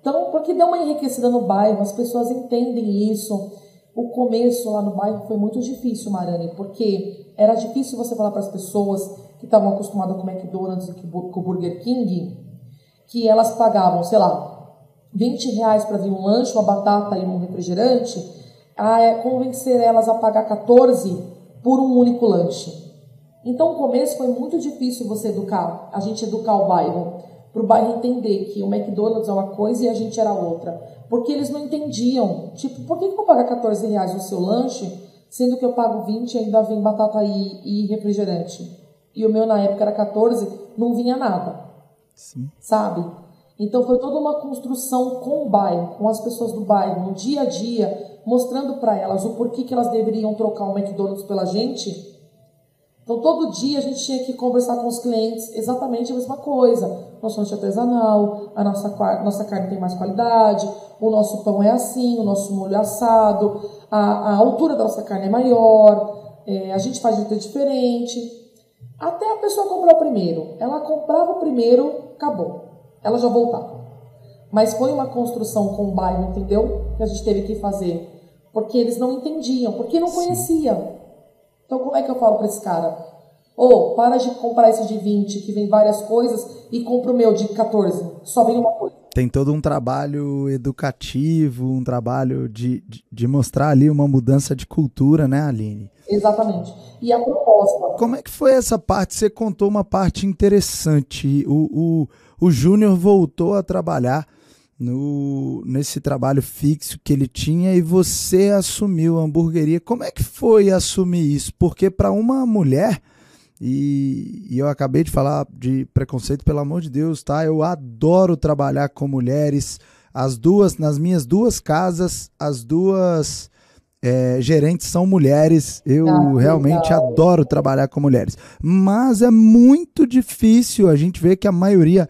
Então, porque deu uma enriquecida no bairro, as pessoas entendem isso. O começo lá no bairro foi muito difícil, Marani, porque era difícil você falar para as pessoas que estavam acostumadas com McDonald's e com Burger King que elas pagavam, sei lá, 20 reais para vir um lanche, uma batata e um refrigerante, a é, convencer elas a pagar 14 por um único lanche. Então, o começo foi muito difícil você educar, a gente educar o bairro, para o bairro entender que o McDonald's é uma coisa e a gente era outra. Porque eles não entendiam. Tipo, por que, que eu vou pagar 14 reais no seu lanche, sendo que eu pago 20 e ainda vem batata e, e refrigerante? E o meu na época era 14, não vinha nada. Sim. Sabe? Então foi toda uma construção com o bairro, com as pessoas do bairro, no dia a dia, mostrando para elas o porquê que elas deveriam trocar o McDonald's pela gente então, todo dia a gente tinha que conversar com os clientes exatamente a mesma coisa. Nosso lanche artesanal, a nossa, nossa carne tem mais qualidade, o nosso pão é assim, o nosso molho é assado, a, a altura da nossa carne é maior, é, a gente faz de jeito diferente. Até a pessoa comprar o primeiro. Ela comprava o primeiro, acabou. Ela já voltava. Mas foi uma construção com o bairro, entendeu? Que a gente teve que fazer. Porque eles não entendiam, porque não conheciam. Então, como é que eu falo para esse cara? Ou, oh, para de comprar esse de 20, que vem várias coisas, e compra o meu de 14, só vem uma coisa. Tem todo um trabalho educativo, um trabalho de, de, de mostrar ali uma mudança de cultura, né, Aline? Exatamente. E a proposta. Como é que foi essa parte? Você contou uma parte interessante. O, o, o Júnior voltou a trabalhar no, nesse trabalho fixo que ele tinha e você assumiu a hamburgueria. Como é que foi assumir isso? Porque para uma mulher, e, e, eu acabei de falar de preconceito, pelo amor de Deus, tá? Eu adoro trabalhar com mulheres. As duas, nas minhas duas casas, as duas é, gerentes são mulheres. Eu ah, realmente adoro trabalhar com mulheres. Mas é muito difícil a gente ver que a maioria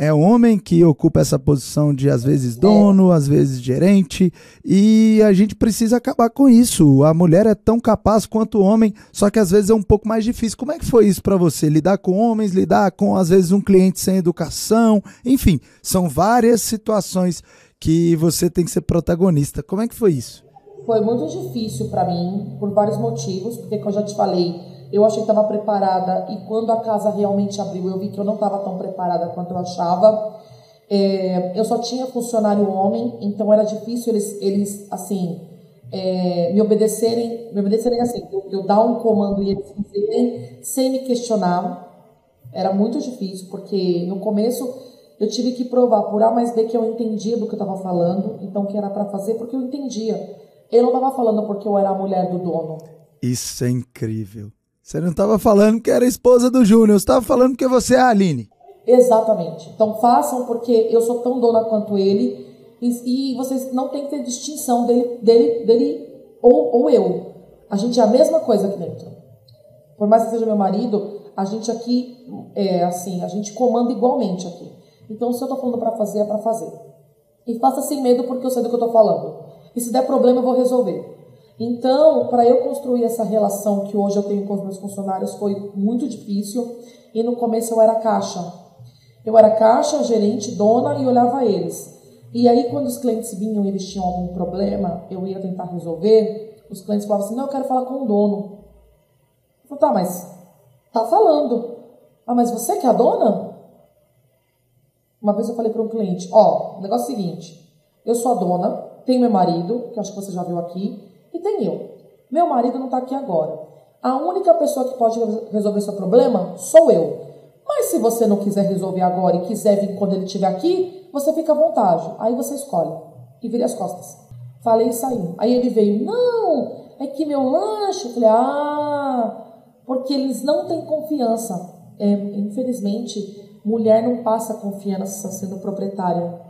é homem que ocupa essa posição de às vezes dono, às vezes gerente, e a gente precisa acabar com isso. A mulher é tão capaz quanto o homem, só que às vezes é um pouco mais difícil. Como é que foi isso para você? Lidar com homens, lidar com às vezes um cliente sem educação, enfim, são várias situações que você tem que ser protagonista. Como é que foi isso? Foi muito difícil para mim, por vários motivos, porque como eu já te falei, eu achei que estava preparada e quando a casa realmente abriu, eu vi que eu não estava tão preparada quanto eu achava. É, eu só tinha funcionário homem, então era difícil eles, eles assim, é, me obedecerem, me obedecerem assim, eu, eu dar um comando e eles fazerem sem me questionar. Era muito difícil, porque no começo eu tive que provar por A mais B que eu entendia do que eu estava falando, então que era para fazer porque eu entendia. Eu não estava falando porque eu era a mulher do dono. Isso é incrível. Você não estava falando que era esposa do Júnior, você estava falando que você é a Aline. Exatamente. Então façam porque eu sou tão dona quanto ele e, e vocês não tem que ter distinção dele, dele, dele ou, ou eu. A gente é a mesma coisa aqui dentro. Por mais que seja meu marido, a gente aqui é assim, a gente comanda igualmente aqui. Então se eu tô falando para fazer, é para fazer. E faça sem medo porque eu sei do que eu tô falando. E se der problema, eu vou resolver. Então, para eu construir essa relação que hoje eu tenho com os meus funcionários foi muito difícil. E no começo eu era caixa. Eu era caixa, gerente, dona e olhava eles. E aí, quando os clientes vinham e eles tinham algum problema, eu ia tentar resolver. Os clientes falavam assim: Não, eu quero falar com o dono. Eu falei: Tá, mas tá falando. Ah, mas você que é a dona? Uma vez eu falei para um cliente: Ó, o negócio é o seguinte: eu sou a dona, tenho meu marido, que acho que você já viu aqui, e tem eu. Meu marido não está aqui agora. A única pessoa que pode resolver seu problema sou eu. Mas se você não quiser resolver agora e quiser vir quando ele estiver aqui, você fica à vontade. Aí você escolhe. E vire as costas. Falei e saí. Aí ele veio, não, é que meu lanche. Eu falei, ah, porque eles não têm confiança. É, infelizmente, mulher não passa confiança sendo proprietária.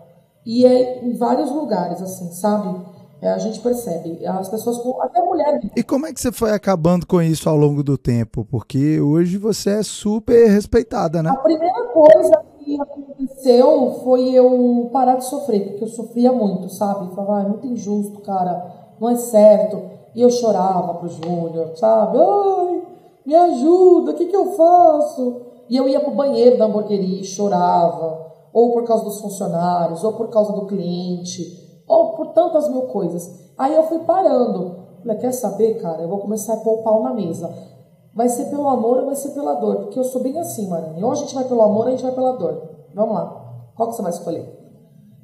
E é em vários lugares, assim, sabe? É, a gente percebe. As pessoas, até mulher. E como é que você foi acabando com isso ao longo do tempo? Porque hoje você é super respeitada, né? A primeira coisa que aconteceu foi eu parar de sofrer, porque eu sofria muito, sabe? falava, ah, é muito injusto, cara, não é certo. E eu chorava pro Júnior, sabe? Ai, me ajuda, o que, que eu faço? E eu ia pro banheiro da hamburgueria e chorava, ou por causa dos funcionários, ou por causa do cliente ou por tantas mil coisas. Aí eu fui parando. Falei, quer saber, cara? Eu vou começar a pôr o pau na mesa. Vai ser pelo amor ou vai ser pela dor? Porque eu sou bem assim, Marane. Ou a gente vai pelo amor ou a gente vai pela dor. Vamos lá. Qual que você vai escolher?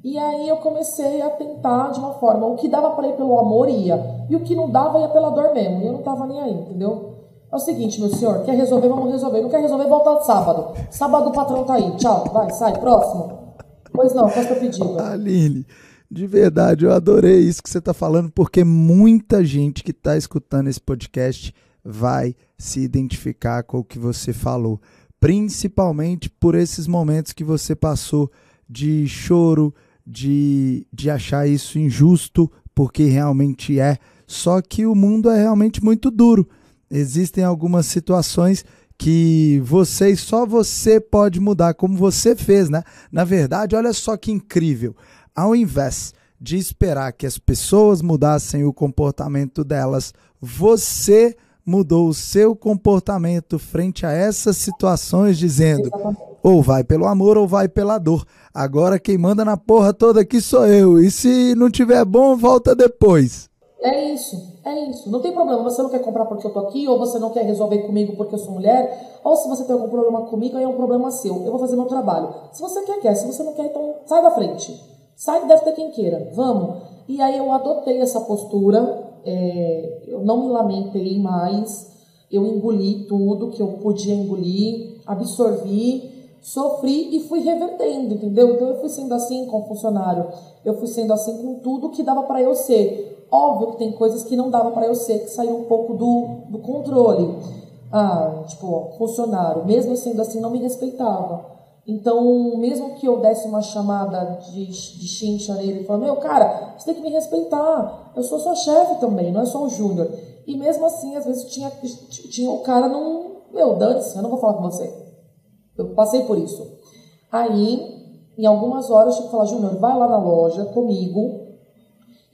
E aí eu comecei a tentar de uma forma. O que dava para ir pelo amor ia. E o que não dava ia pela dor mesmo. E eu não tava nem aí, entendeu? É o seguinte, meu senhor, quer resolver, vamos resolver. Não quer resolver, volta sábado. Sábado o patrão tá aí. Tchau, vai, sai, próximo. Pois não, qual é o pedido? Aline, de verdade, eu adorei isso que você está falando, porque muita gente que está escutando esse podcast vai se identificar com o que você falou, principalmente por esses momentos que você passou de choro, de, de achar isso injusto, porque realmente é. Só que o mundo é realmente muito duro. Existem algumas situações que você só você pode mudar, como você fez, né? Na verdade, olha só que incrível ao invés de esperar que as pessoas mudassem o comportamento delas, você mudou o seu comportamento frente a essas situações, dizendo: ou vai pelo amor ou vai pela dor. Agora quem manda na porra toda aqui sou eu. E se não tiver bom, volta depois. É isso, é isso. Não tem problema. Você não quer comprar porque eu tô aqui, ou você não quer resolver comigo porque eu sou mulher, ou se você tem algum problema comigo, aí é um problema seu. Eu vou fazer meu trabalho. Se você quer, quer. Se você não quer, então sai da frente. Sai deve ter quem queira, vamos. E aí eu adotei essa postura, é, eu não me lamentei mais, eu engoli tudo que eu podia engolir, absorvi, sofri e fui revertendo, entendeu? Então eu fui sendo assim com o funcionário, eu fui sendo assim com tudo que dava para eu ser. Óbvio que tem coisas que não dava para eu ser, que saiu um pouco do, do controle. Ah, tipo, funcionário, mesmo sendo assim, não me respeitava. Então, mesmo que eu desse uma chamada de, de chincha nele, falando, meu, cara, você tem que me respeitar, eu sou sua chefe também, não é só o júnior. E mesmo assim, às vezes tinha, tinha o cara não, meu, dane-se, eu não vou falar com você. Eu passei por isso. Aí, em algumas horas, eu tive que falar, Júnior, vai lá na loja comigo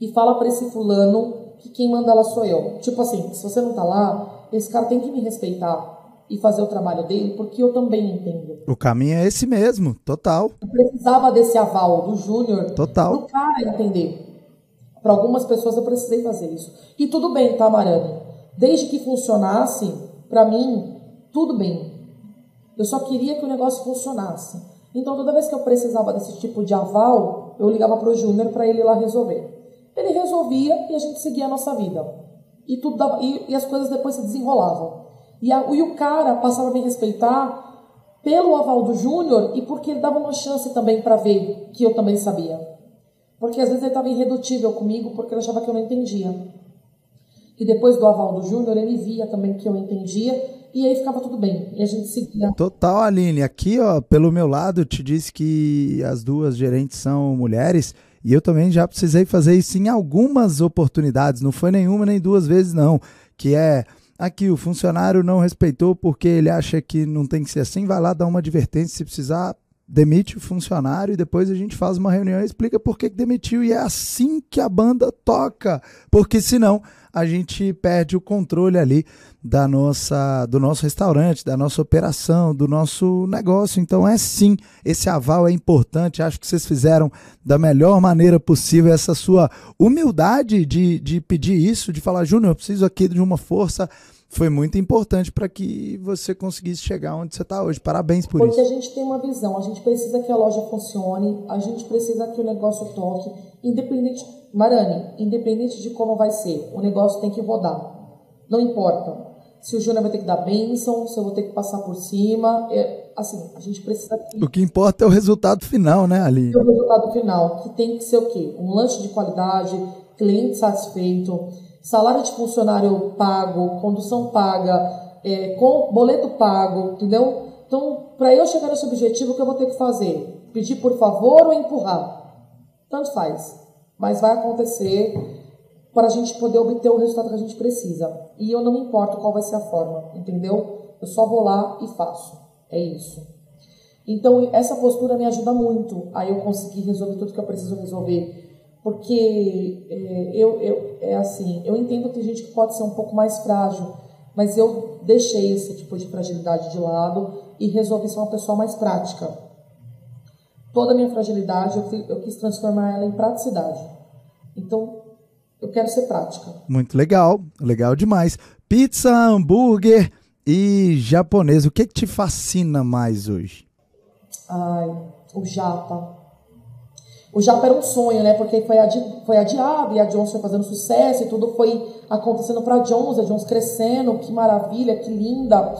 e fala para esse fulano que quem manda lá sou eu. Tipo assim, se você não tá lá, esse cara tem que me respeitar e fazer o trabalho dele, porque eu também entendo. O caminho é esse mesmo, total. Eu precisava desse aval do Júnior total. pro cara entender. Para algumas pessoas eu precisei fazer isso. E tudo bem, tá? Desde que funcionasse, para mim, tudo bem. Eu só queria que o negócio funcionasse. Então, toda vez que eu precisava desse tipo de aval, eu ligava para o Júnior para ele ir lá resolver. Ele resolvia e a gente seguia a nossa vida. E, tudo dava, e, e as coisas depois se desenrolavam. E, a, e o cara passava a me respeitar pelo aval do Júnior e porque ele dava uma chance também para ver que eu também sabia. Porque às vezes ele estava irredutível comigo porque ele achava que eu não entendia. E depois do aval do Júnior, ele via também que eu entendia e aí ficava tudo bem. E a gente seguia. Total, Aline. Aqui, ó, pelo meu lado, te disse que as duas gerentes são mulheres. E eu também já precisei fazer isso em algumas oportunidades. Não foi nenhuma nem duas vezes, não. Que é Aqui, o funcionário não respeitou porque ele acha que não tem que ser assim, vai lá dar uma advertência se precisar, demite o funcionário e depois a gente faz uma reunião e explica por que demitiu. E é assim que a banda toca, porque senão a gente perde o controle ali da nossa, do nosso restaurante, da nossa operação, do nosso negócio. Então é sim, esse aval é importante. Acho que vocês fizeram da melhor maneira possível essa sua humildade de, de pedir isso, de falar, Júnior, eu preciso aqui de uma força foi muito importante para que você conseguisse chegar onde você está hoje. Parabéns por Porque isso. Porque a gente tem uma visão, a gente precisa que a loja funcione, a gente precisa que o negócio toque, independente, Marane, independente de como vai ser, o negócio tem que rodar. Não importa se o Júnior vai ter que dar bênção, se eu vou ter que passar por cima. É, assim, a gente precisa. O que importa é o resultado final, né, Ali? O resultado final, que tem que ser o quê? Um lanche de qualidade, cliente satisfeito salário de funcionário pago, condução paga, é, com boleto pago, entendeu? Então, para eu chegar nesse objetivo, o que eu vou ter que fazer? Pedir por favor ou empurrar? Tanto faz. Mas vai acontecer para a gente poder obter o resultado que a gente precisa. E eu não me importo qual vai ser a forma, entendeu? Eu só vou lá e faço. É isso. Então, essa postura me ajuda muito a eu conseguir resolver tudo que eu preciso resolver porque é, eu, eu, é assim, eu entendo que tem gente que pode ser um pouco mais frágil, mas eu deixei esse tipo de fragilidade de lado e resolvi ser uma pessoa mais prática. Toda a minha fragilidade eu, eu quis transformar ela em praticidade. Então, eu quero ser prática. Muito legal, legal demais. Pizza, hambúrguer e japonês, o que, que te fascina mais hoje? Ai, o japa o Japa era um sonho, né? Porque foi, adi foi adiado e a Jones foi fazendo sucesso e tudo foi acontecendo para Jones, a Jones crescendo, que maravilha, que linda.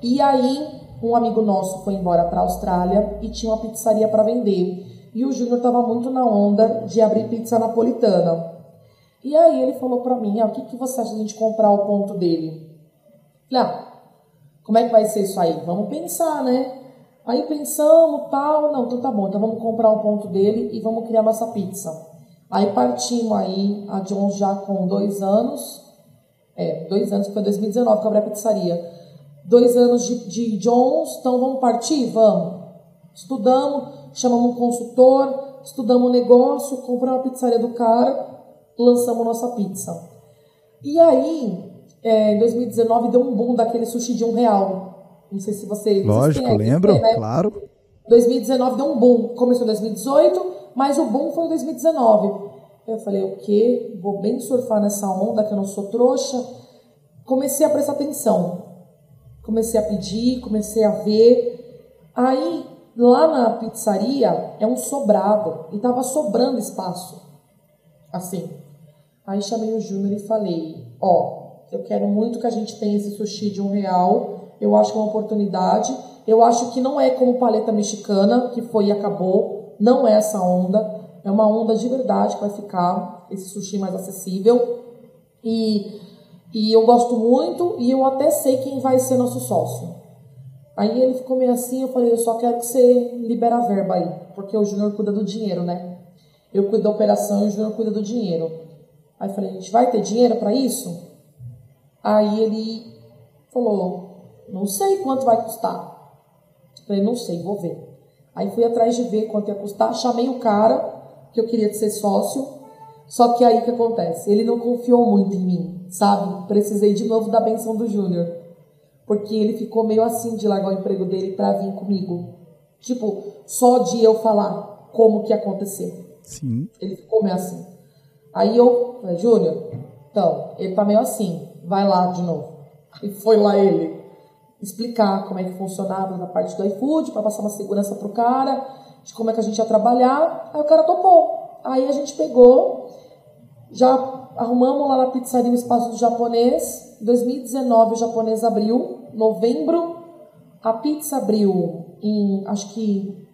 E aí, um amigo nosso foi embora para a Austrália e tinha uma pizzaria para vender. E o Júnior estava muito na onda de abrir pizza napolitana. E aí ele falou para mim, ah, o que, que você acha de a gente comprar o ponto dele? Falei, ah, como é que vai ser isso aí? Vamos pensar, né? Aí pensamos, tal, não, então tá bom, então vamos comprar um ponto dele e vamos criar nossa pizza. Aí partimos aí, a Jones já com dois anos, é, dois anos, foi 2019 que eu abri a pizzaria. Dois anos de, de então vamos partir? Vamos. Estudamos, chamamos um consultor, estudamos o negócio, compramos a pizzaria do cara, lançamos nossa pizza. E aí, é, em 2019, deu um boom daquele sushi de um real. Não sei se você. Lógico, lembro, né? claro. 2019 deu um boom. Começou em 2018, mas o boom foi em 2019. Eu falei, o quê? Vou bem surfar nessa onda, que eu não sou trouxa. Comecei a prestar atenção. Comecei a pedir, comecei a ver. Aí, lá na pizzaria, é um sobrado. E tava sobrando espaço. Assim. Aí chamei o Júnior e falei, ó, eu quero muito que a gente tenha esse sushi de um real eu acho que é uma oportunidade. Eu acho que não é como paleta mexicana, que foi e acabou. Não é essa onda. É uma onda de verdade que vai ficar esse sushi mais acessível. E, e eu gosto muito e eu até sei quem vai ser nosso sócio. Aí ele ficou meio assim, eu falei, eu só quero que você libere a verba aí, porque o Júnior cuida do dinheiro, né? Eu cuido da operação e o Júnior cuida do dinheiro. Aí eu falei, a gente vai ter dinheiro para isso? Aí ele falou, não sei quanto vai custar. Falei, não sei, vou ver. Aí fui atrás de ver quanto ia custar, chamei o cara, que eu queria ser sócio, só que aí o que acontece? Ele não confiou muito em mim, sabe? Precisei de novo da benção do Júnior. Porque ele ficou meio assim de largar o emprego dele para vir comigo. Tipo, só de eu falar como que ia acontecer. Sim. Ele ficou meio assim. Aí eu falei, Júnior, então, ele tá meio assim, vai lá de novo. Aí foi lá ele explicar como é que funcionava na parte do iFood, para passar uma segurança pro cara, de como é que a gente ia trabalhar. Aí o cara topou. Aí a gente pegou, já arrumamos lá na pizzaria o espaço do japonês. Em 2019 o japonês abriu, novembro a pizza abriu em acho que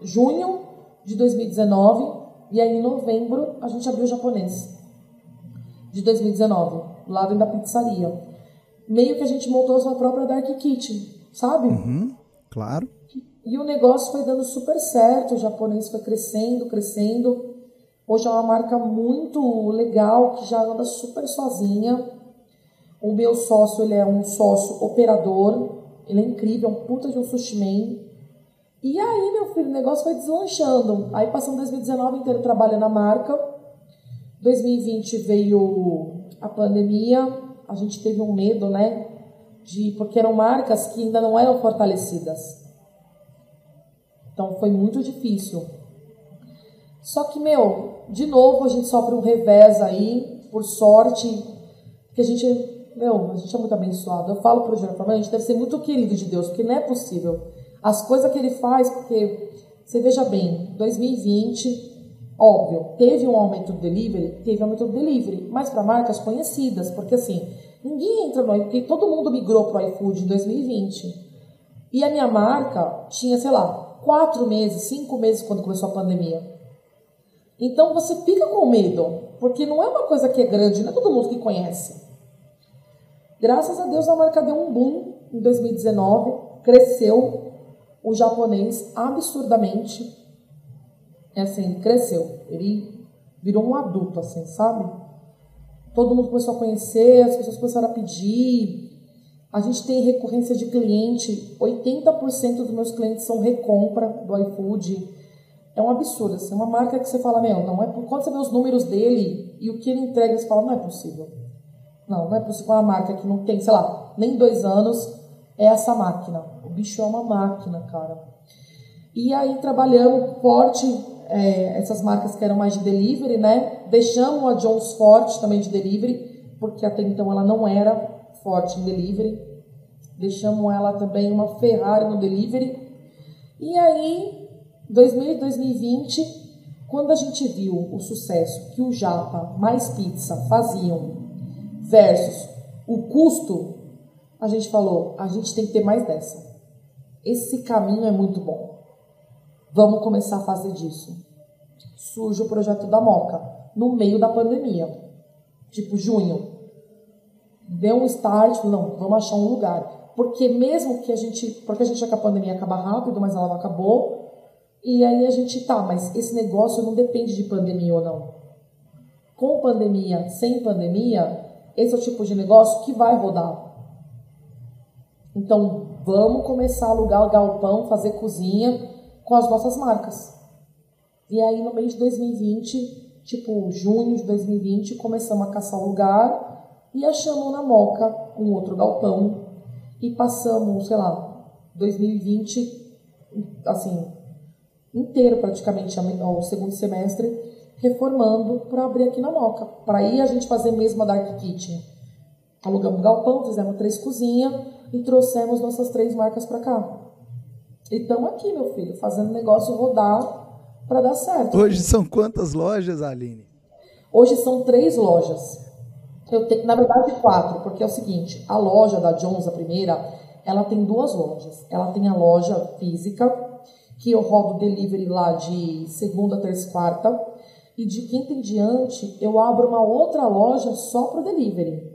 junho de 2019 e aí em novembro a gente abriu o japonês de 2019, lá dentro da pizzaria. Meio que a gente montou a sua própria Dark Kitchen, sabe? Uhum, claro. E o negócio foi dando super certo, o japonês foi crescendo, crescendo. Hoje é uma marca muito legal, que já anda super sozinha. O meu sócio, ele é um sócio operador, ele é incrível, é um puta de um sushi man. E aí, meu filho, o negócio foi deslanchando. Aí passamos 2019 inteiro trabalhando na marca. 2020 veio a pandemia, a gente teve um medo, né? De, porque eram marcas que ainda não eram fortalecidas. Então foi muito difícil. Só que, meu, de novo a gente sofre um revés aí, por sorte, que a gente, meu, a gente é muito abençoado. Eu falo pro Júnior, a gente deve ser muito querido de Deus, porque não é possível. As coisas que ele faz, porque você veja bem, 2020, óbvio, teve um aumento do delivery, teve um aumento do delivery, mas para marcas conhecidas, porque assim, ninguém entra no porque todo mundo migrou pro iFood em 2020. E a minha marca tinha, sei lá, quatro meses, cinco meses quando começou a pandemia. Então você fica com medo, porque não é uma coisa que é grande, não é todo mundo que conhece. Graças a Deus a marca deu um boom em 2019, cresceu o japonês absurdamente. É assim, cresceu. Ele virou um adulto, assim, sabe? Todo mundo começou a conhecer, as pessoas começaram a pedir, a gente tem recorrência de cliente, 80% dos meus clientes são recompra do iFood. É um absurdo, assim, uma marca que você fala, meu, não é quando você vê os números dele e o que ele entrega, você fala, não é possível. Não, não é possível uma marca que não tem, sei lá, nem dois anos, é essa máquina. O bicho é uma máquina, cara. E aí trabalhamos forte é, essas marcas que eram mais de delivery, né? Deixamos a Jones forte também de delivery, porque até então ela não era forte em delivery. Deixamos ela também uma Ferrari no delivery. E aí, 2020, quando a gente viu o sucesso que o Japa mais pizza faziam versus o custo, a gente falou, a gente tem que ter mais dessa. Esse caminho é muito bom. Vamos começar a fazer disso. Surge o projeto da Moca, no meio da pandemia. Tipo, junho deu um start, não, vamos achar um lugar. Porque mesmo que a gente, porque a gente acha que a pandemia acaba rápido, mas ela não acabou, e aí a gente tá, mas esse negócio não depende de pandemia ou não. Com pandemia, sem pandemia, esse é o tipo de negócio que vai rodar. Então, vamos começar a alugar galpão, fazer cozinha com as nossas marcas. E aí, no mês de 2020, tipo junho de 2020, começamos a caçar o lugar e achamos na Moca um outro galpão e passamos, sei lá, 2020, assim, inteiro praticamente, o segundo semestre, reformando para abrir aqui na Moca. Para aí a gente fazer mesmo a Dark Kitchen. Alugamos um galpão, fizemos três cozinhas e trouxemos nossas três marcas para cá. E estamos aqui, meu filho, fazendo o negócio rodar para dar certo. Hoje são quantas lojas, Aline? Hoje são três lojas. Eu tenho, na verdade, quatro, porque é o seguinte: a loja da Jones, a primeira, ela tem duas lojas. Ela tem a loja física, que eu rodo delivery lá de segunda, terça e quarta. E de quinta em diante, eu abro uma outra loja só para delivery.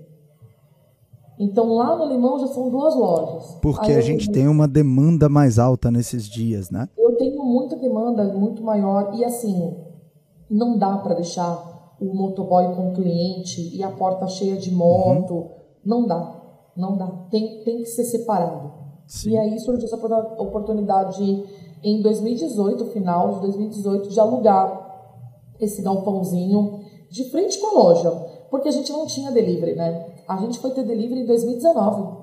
Então lá no Limão já são duas lojas. Porque Aí a gente tem uma demanda mais alta nesses dias, né? Eu tenho muita demanda, muito maior. E assim, não dá para deixar o motoboy com o cliente e a porta cheia de moto. Uhum. Não dá. Não dá. Tem, tem que ser separado. Sim. E aí surgiu essa oportunidade em 2018, final de 2018, de alugar esse galpãozinho de frente com a loja. Porque a gente não tinha delivery, né? A gente foi ter delivery em 2019.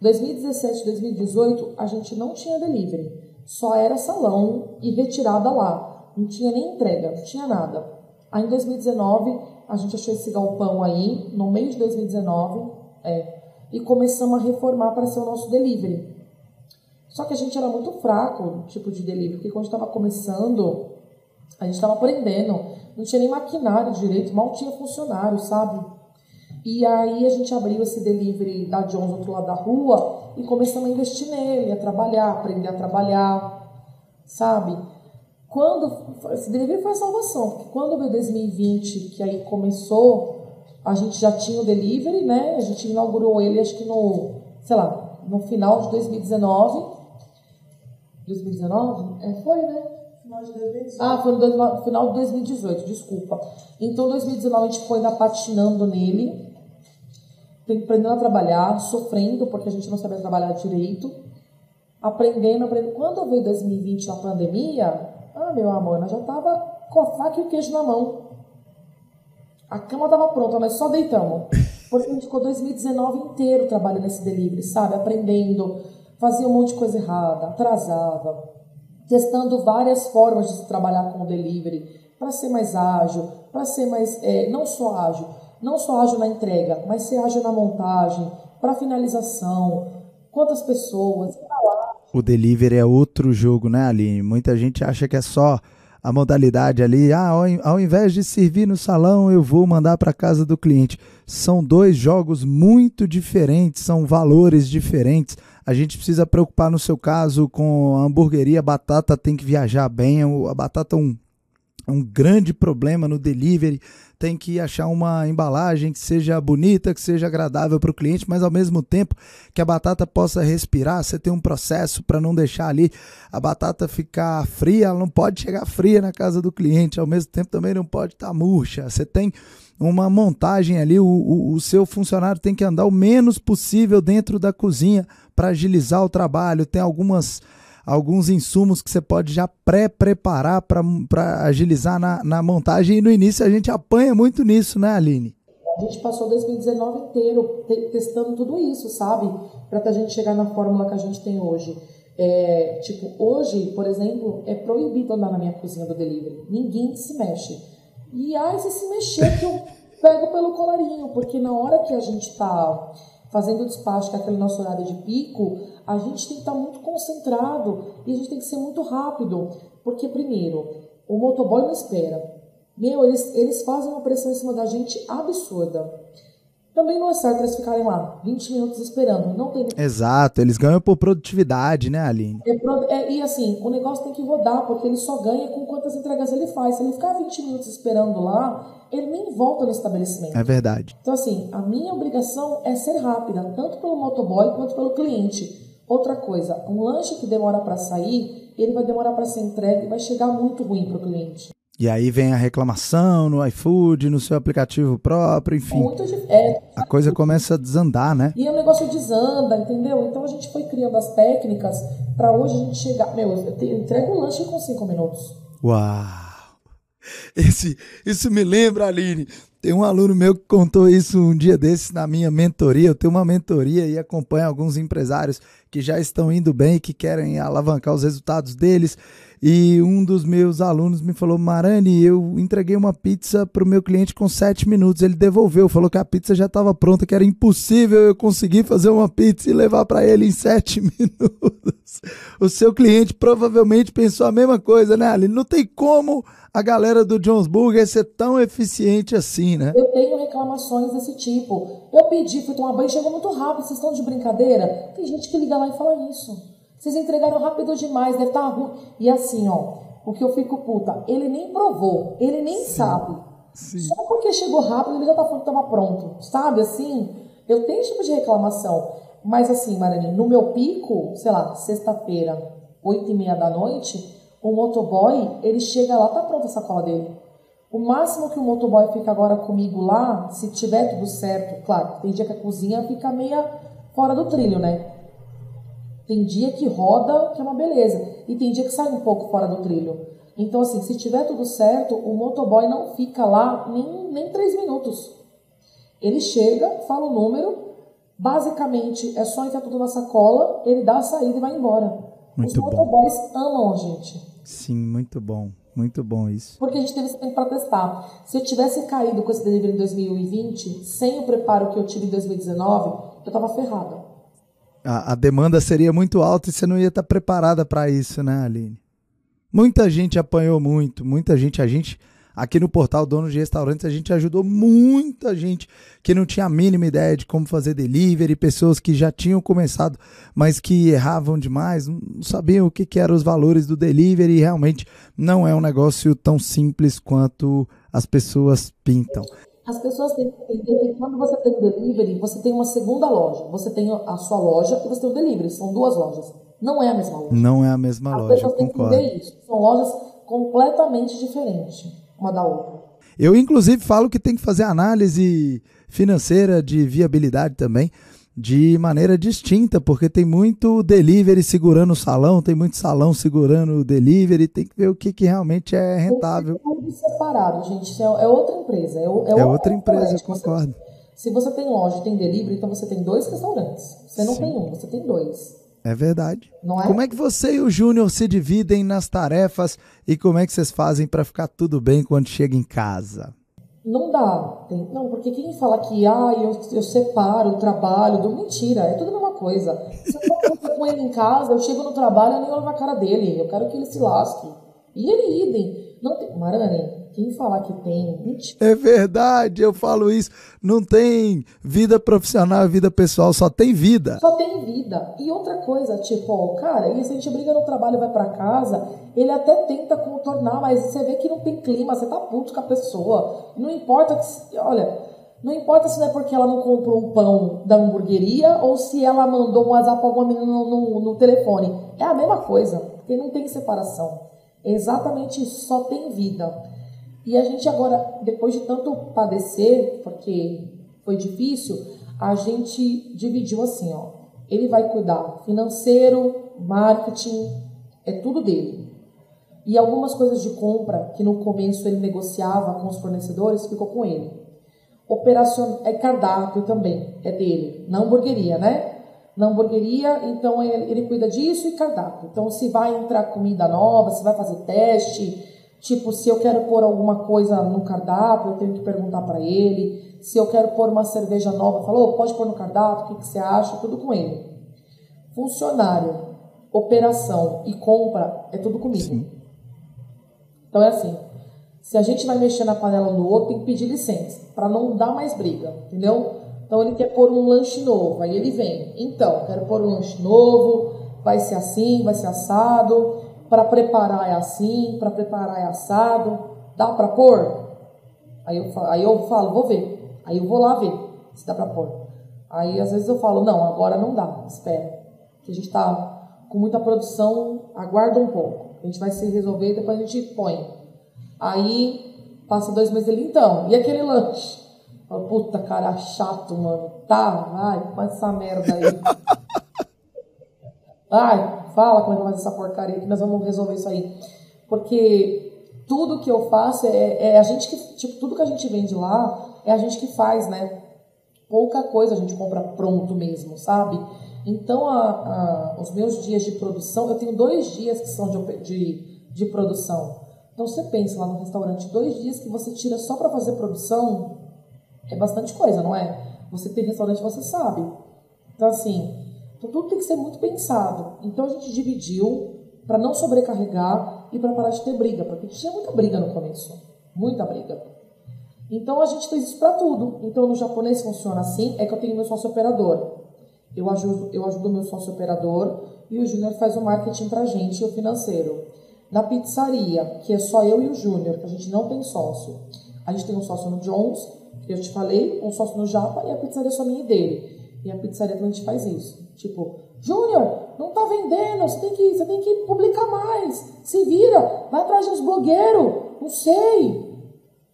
2017, 2018, a gente não tinha delivery. Só era salão e retirada lá. Não tinha nem entrega, não tinha nada. Aí em 2019, a gente achou esse galpão aí, no meio de 2019, é, e começamos a reformar para ser o nosso delivery. Só que a gente era muito fraco, tipo de delivery, porque quando estava começando, a gente estava aprendendo, não tinha nem maquinário direito, mal tinha funcionário, sabe? E aí a gente abriu esse delivery da Jones do outro lado da rua e começamos a investir nele, a trabalhar, aprender a trabalhar, sabe? Quando esse delivery foi a salvação, porque quando veio 2020, que aí começou, a gente já tinha o delivery, né? A gente inaugurou ele acho que no, sei lá, no final de 2019. 2019? É, foi, né? Final de 2018. Ah, foi no final de 2018, desculpa. Então, 2019 a gente foi ainda patinando nele aprendendo a trabalhar, sofrendo porque a gente não sabia trabalhar direito, aprendendo, aprendendo. Quando veio 2020 a pandemia, ah, meu amor, nós já tava com a faca e o queijo na mão. A cama tava pronta, nós só deitamos. Porque a gente ficou 2019 inteiro trabalhando nesse delivery, sabe? Aprendendo, fazia um monte de coisa errada, atrasava, testando várias formas de trabalhar com o delivery para ser mais ágil, para ser mais, é, não só ágil, não só ágil na entrega, mas ser ágil na montagem, para finalização, quantas pessoas, O delivery é outro jogo, né, Aline? Muita gente acha que é só a modalidade ali, ah, ao, invés de servir no salão, eu vou mandar para casa do cliente. São dois jogos muito diferentes, são valores diferentes. A gente precisa preocupar no seu caso com a hamburgueria, a batata tem que viajar bem, a batata é um, é um grande problema no delivery tem que achar uma embalagem que seja bonita, que seja agradável para o cliente, mas ao mesmo tempo que a batata possa respirar, você tem um processo para não deixar ali a batata ficar fria, ela não pode chegar fria na casa do cliente, ao mesmo tempo também não pode estar tá murcha. Você tem uma montagem ali, o, o, o, seu funcionário tem que andar o menos possível dentro da cozinha para agilizar o trabalho. Tem algumas alguns insumos que você pode já pré-preparar para agilizar na, na montagem. E no início a gente apanha muito nisso, né, Aline? A gente passou 2019 inteiro te testando tudo isso, sabe? Para a gente chegar na fórmula que a gente tem hoje. É, tipo, hoje, por exemplo, é proibido andar na minha cozinha do delivery. Ninguém se mexe. E ai, se se mexer, que eu pego pelo colarinho, porque na hora que a gente tá fazendo o despacho, que é aquele nosso horário de pico, a gente tem que estar muito concentrado e a gente tem que ser muito rápido. Porque, primeiro, o motoboy não espera. Meu, eles, eles fazem uma pressão em cima da gente absurda. Também não é certo eles ficarem lá 20 minutos esperando. Não tem... Exato, eles ganham por produtividade, né, Aline? É, é, e assim, o negócio tem que rodar, porque ele só ganha com quantas entregas ele faz. Se ele ficar 20 minutos esperando lá, ele nem volta no estabelecimento. É verdade. Então, assim, a minha obrigação é ser rápida, tanto pelo motoboy quanto pelo cliente. Outra coisa, um lanche que demora para sair, ele vai demorar para ser entregue e vai chegar muito ruim para o cliente. E aí vem a reclamação no iFood, no seu aplicativo próprio, enfim. Muito é, a coisa começa a desandar, né? E o negócio desanda, entendeu? Então a gente foi criando as técnicas para hoje a gente chegar. Meu, eu entrego o lanche com cinco minutos. Uau! Esse, isso me lembra, Aline. Tem um aluno meu que contou isso um dia desses na minha mentoria. Eu tenho uma mentoria e acompanho alguns empresários que já estão indo bem e que querem alavancar os resultados deles. E um dos meus alunos me falou: Marani, eu entreguei uma pizza para o meu cliente com sete minutos. Ele devolveu, falou que a pizza já estava pronta, que era impossível eu conseguir fazer uma pizza e levar para ele em sete minutos. O seu cliente provavelmente pensou a mesma coisa, né, Ali? Não tem como a galera do Jones Burger ser tão eficiente assim, né? Eu tenho reclamações desse tipo. Eu pedi, fui tomar banho, chegou muito rápido, vocês estão de brincadeira? Tem gente que liga lá e fala isso. Vocês entregaram rápido demais, deve estar tá ruim. E assim, ó, porque eu fico puta, ele nem provou, ele nem Sim. sabe. Sim. Só porque chegou rápido, ele já tá falando que tava pronto. Sabe, assim? Eu tenho esse tipo de reclamação. Mas assim, Marani, no meu pico, sei lá, sexta-feira, oito e meia da noite, o motoboy, ele chega lá, tá pronta a sacola dele. O máximo que o motoboy fica agora comigo lá, se tiver tudo certo, claro, tem dia que a cozinha fica meia fora do trilho, né? Tem dia que roda, que é uma beleza, e tem dia que sai um pouco fora do trilho. Então, assim, se tiver tudo certo, o motoboy não fica lá nem, nem três minutos. Ele chega, fala o número, basicamente é só entrar tudo na sacola, ele dá a saída e vai embora. Muito Os motoboys bom. amam a gente. Sim, muito bom. Muito bom isso. Porque a gente teve esse tempo para testar. Se eu tivesse caído com esse delivery em 2020, sem o preparo que eu tive em 2019, eu estava ferrada. A, a, demanda seria muito alta e você não ia estar preparada para isso, né, Aline? Muita gente apanhou muito, muita gente, a gente Aqui no portal Donos de Restaurantes a gente ajudou muita gente que não tinha a mínima ideia de como fazer delivery, pessoas que já tinham começado, mas que erravam demais, não sabiam o que, que eram os valores do delivery e realmente não é um negócio tão simples quanto as pessoas pintam. As pessoas têm que entender que quando você tem delivery, você tem uma segunda loja. Você tem a sua loja e você tem o delivery. São duas lojas. Não é a mesma loja. Não é a mesma As loja, pessoas têm concordo. que entender isso. São lojas completamente diferentes uma da outra. Eu, inclusive, falo que tem que fazer análise financeira de viabilidade também de maneira distinta, porque tem muito delivery segurando o salão, tem muito salão segurando o delivery, tem que ver o que, que realmente é rentável. Tudo separado, gente. É, é outra empresa. É, é, é outra empresa, eu concordo. Você, se você tem loja e tem delivery, então você tem dois restaurantes. Você não Sim. tem um, você tem dois. É verdade. É? Como é que você e o Júnior se dividem nas tarefas e como é que vocês fazem para ficar tudo bem quando chega em casa? Não dá. Tem, não, porque quem fala que ah, eu, eu separo o trabalho do. Mentira, é tudo a mesma coisa. Se eu com ele em casa, eu chego no trabalho e nem olho na cara dele. Eu quero que ele se lasque. E ele idem. Não tem. Quem falar que tem. É verdade, eu falo isso. Não tem vida profissional, vida pessoal, só tem vida. Só tem vida. E outra coisa, tipo, cara, e se a gente briga no trabalho e vai para casa, ele até tenta contornar, mas você vê que não tem clima, você tá puto com a pessoa. Não importa que. Olha. Não importa se não é porque ela não comprou um pão da hamburgueria ou se ela mandou um WhatsApp para alguma menina no, no, no telefone. É a mesma coisa, porque não tem separação. É exatamente isso, só tem vida. E a gente agora, depois de tanto padecer, porque foi difícil, a gente dividiu assim, ó. Ele vai cuidar financeiro, marketing, é tudo dele. E algumas coisas de compra que no começo ele negociava com os fornecedores, ficou com ele. Operação é cardápio também, é dele. Na hamburgueria, né? Na hamburgueria, então ele, ele cuida disso e cardápio. Então se vai entrar comida nova, se vai fazer teste, Tipo, se eu quero pôr alguma coisa no cardápio, eu tenho que perguntar para ele. Se eu quero pôr uma cerveja nova, falou, oh, pode pôr no cardápio, o que, que você acha? Tudo com ele. Funcionário, operação e compra é tudo comigo. Sim. Então é assim. Se a gente vai mexer na panela do outro, tem que pedir licença para não dar mais briga, entendeu? Então ele quer pôr um lanche novo, aí ele vem. Então, quero pôr um lanche novo, vai ser assim, vai ser assado para preparar é assim, para preparar é assado, dá para pôr? Aí eu, falo, aí eu falo, vou ver. Aí eu vou lá ver se dá para pôr. Aí às vezes eu falo, não, agora não dá, espera. Que a gente está com muita produção, aguarda um pouco. A gente vai se resolver e depois a gente põe. Aí passa dois meses ele, então, e aquele lanche? Puta cara chato, mano. Tá, vai, faz essa merda aí. Ai, fala como é que fazer essa porcaria que nós vamos resolver isso aí. Porque tudo que eu faço é, é, a gente que, tipo, tudo que a gente vende lá é a gente que faz, né? Pouca coisa a gente compra pronto mesmo, sabe? Então, a, a, os meus dias de produção, eu tenho dois dias que são de, de, de produção. Então, você pensa lá no restaurante, dois dias que você tira só para fazer produção, é bastante coisa, não é? Você tem restaurante, você sabe. Então, assim, então tudo tem que ser muito pensado. Então a gente dividiu para não sobrecarregar e para parar de ter briga, porque tinha muita briga no começo, muita briga. Então a gente fez isso para tudo. Então no japonês funciona assim, é que eu tenho meu sócio operador. Eu ajudo, eu ajudo meu sócio operador e o Júnior faz o marketing para a gente e o financeiro. Na pizzaria, que é só eu e o Júnior, que a gente não tem sócio. A gente tem um sócio no Jones, que eu te falei, um sócio no Japa e a pizzaria é só minha e dele. E a pizzaria a gente faz isso. Tipo, Júnior, não tá vendendo, você tem, que, você tem que publicar mais. Se vira, vai atrás de uns blogueiros, não sei.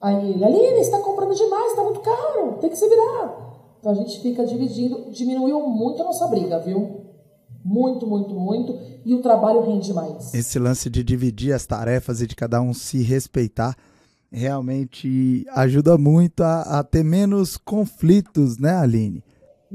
Aí ele, Aline, você tá comprando demais, tá muito caro, tem que se virar. Então a gente fica dividindo, diminuiu muito a nossa briga, viu? Muito, muito, muito. E o trabalho rende mais. Esse lance de dividir as tarefas e de cada um se respeitar realmente ajuda muito a, a ter menos conflitos, né, Aline?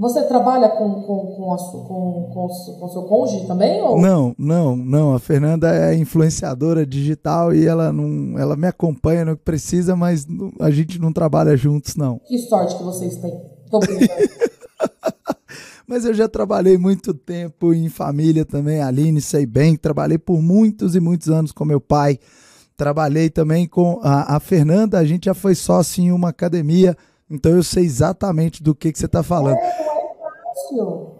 Você trabalha com, com, com, a, com, com, com seu cônjuge também? Ou? Não, não, não. A Fernanda é influenciadora digital e ela não, ela me acompanha no que precisa, mas a gente não trabalha juntos, não. Que sorte que vocês têm. Tô mas eu já trabalhei muito tempo em família também, Aline, sei bem. Trabalhei por muitos e muitos anos com meu pai. Trabalhei também com a, a Fernanda, a gente já foi sócio em uma academia, então eu sei exatamente do que, que você está falando. É,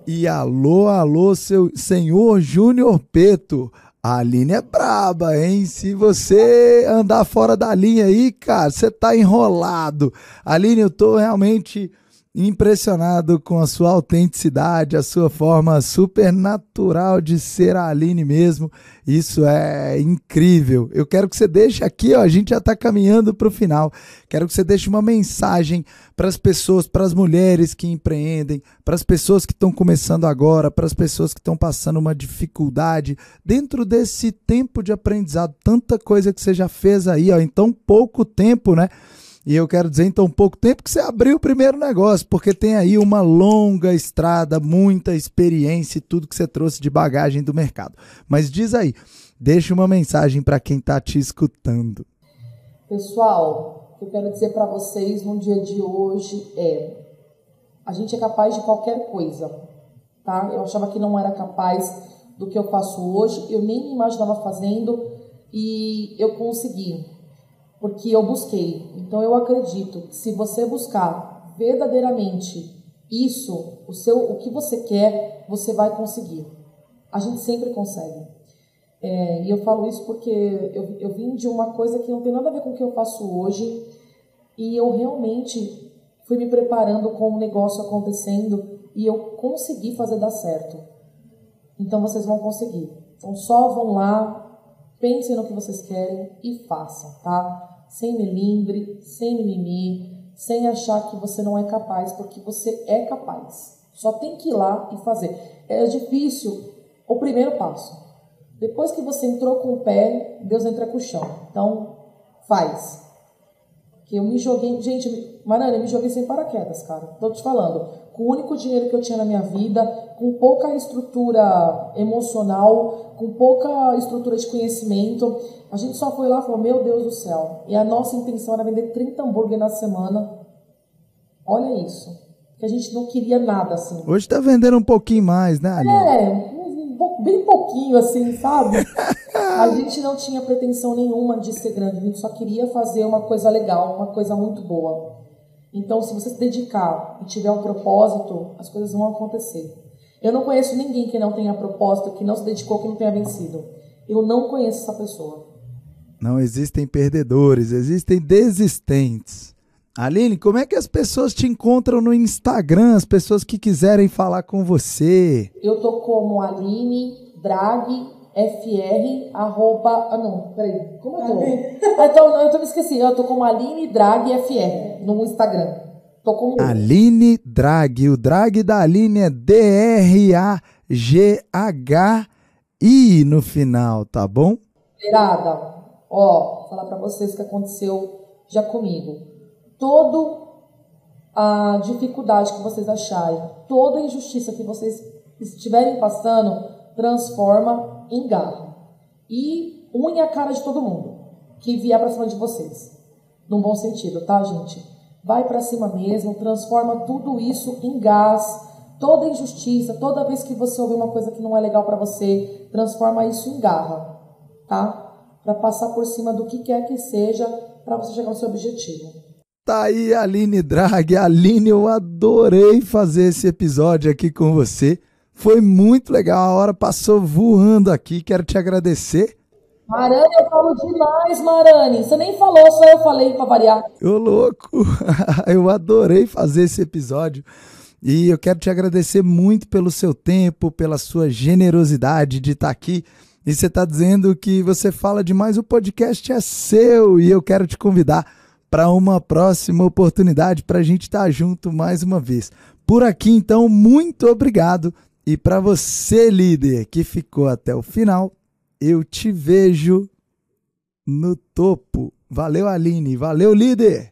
e alô, alô, seu senhor Júnior Peto. A Aline é braba, hein? Se você andar fora da linha aí, cara, você tá enrolado. Aline, eu tô realmente impressionado com a sua autenticidade, a sua forma super natural de ser a Aline mesmo. Isso é incrível. Eu quero que você deixe aqui, ó, a gente já está caminhando para o final. Quero que você deixe uma mensagem para as pessoas, para as mulheres que empreendem, para as pessoas que estão começando agora, para as pessoas que estão passando uma dificuldade dentro desse tempo de aprendizado, tanta coisa que você já fez aí, ó, em tão pouco tempo, né? E eu quero dizer em tão pouco tempo que você abriu o primeiro negócio, porque tem aí uma longa estrada, muita experiência e tudo que você trouxe de bagagem do mercado. Mas diz aí, deixa uma mensagem para quem está te escutando. Pessoal, o que eu quero dizer para vocês no dia de hoje é: a gente é capaz de qualquer coisa, tá? Eu achava que não era capaz do que eu faço hoje, eu nem me imaginava fazendo e eu consegui porque eu busquei. Então eu acredito que se você buscar verdadeiramente isso, o seu, o que você quer, você vai conseguir. A gente sempre consegue. É, e eu falo isso porque eu, eu vim de uma coisa que não tem nada a ver com o que eu faço hoje e eu realmente fui me preparando com o negócio acontecendo e eu consegui fazer dar certo. Então vocês vão conseguir. Então só vão lá, pensem no que vocês querem e façam, tá? Sem melindre, sem mimimi, sem achar que você não é capaz, porque você é capaz. Só tem que ir lá e fazer. É difícil o primeiro passo. Depois que você entrou com o pé, Deus entra com o chão. Então, faz. Que eu me joguei, gente, Marana, eu me joguei sem paraquedas, cara. Tô te falando com o único dinheiro que eu tinha na minha vida, com pouca estrutura emocional, com pouca estrutura de conhecimento. A gente só foi lá e falou: Meu Deus do céu. E a nossa intenção era vender 30 hambúrguer na semana. Olha isso. Que a gente não queria nada assim. Hoje tá vendendo um pouquinho mais, né, Aline? É, bem pouquinho assim, sabe? a gente não tinha pretensão nenhuma de ser grande, a gente só queria fazer uma coisa legal, uma coisa muito boa. Então, se você se dedicar e tiver um propósito, as coisas vão acontecer. Eu não conheço ninguém que não tenha propósito, que não se dedicou, que não tenha vencido. Eu não conheço essa pessoa. Não existem perdedores, existem desistentes. Aline, como é que as pessoas te encontram no Instagram, as pessoas que quiserem falar com você? Eu tô como Aline Drag fr, arroba, ah não, peraí, como eu tô? ah, então, eu tô me esqueci, eu tô como Aline Drag FR no Instagram. Tô como... Aline Drag, o drag da Aline é D-R-A-G-H-I no final, tá bom? Virada, ó, vou falar pra vocês o que aconteceu já comigo. Todo a dificuldade que vocês acharem, toda a injustiça que vocês estiverem passando, transforma engarra e une a cara de todo mundo que vier para cima de vocês. Num bom sentido, tá, gente? Vai para cima mesmo, transforma tudo isso em gás. Toda injustiça, toda vez que você ouvir uma coisa que não é legal para você, transforma isso em garra, tá? Para passar por cima do que quer que seja para você chegar ao seu objetivo. Tá aí, Aline Drag. Aline, eu adorei fazer esse episódio aqui com você. Foi muito legal, a hora passou voando aqui. Quero te agradecer. Marane, eu falo demais, Marane. Você nem falou, só eu falei para variar. Ô, louco! eu adorei fazer esse episódio. E eu quero te agradecer muito pelo seu tempo, pela sua generosidade de estar tá aqui. E você está dizendo que você fala demais, o podcast é seu. E eu quero te convidar para uma próxima oportunidade para a gente estar tá junto mais uma vez. Por aqui, então, muito obrigado. E para você, líder, que ficou até o final, eu te vejo no topo. Valeu, Aline. Valeu, líder.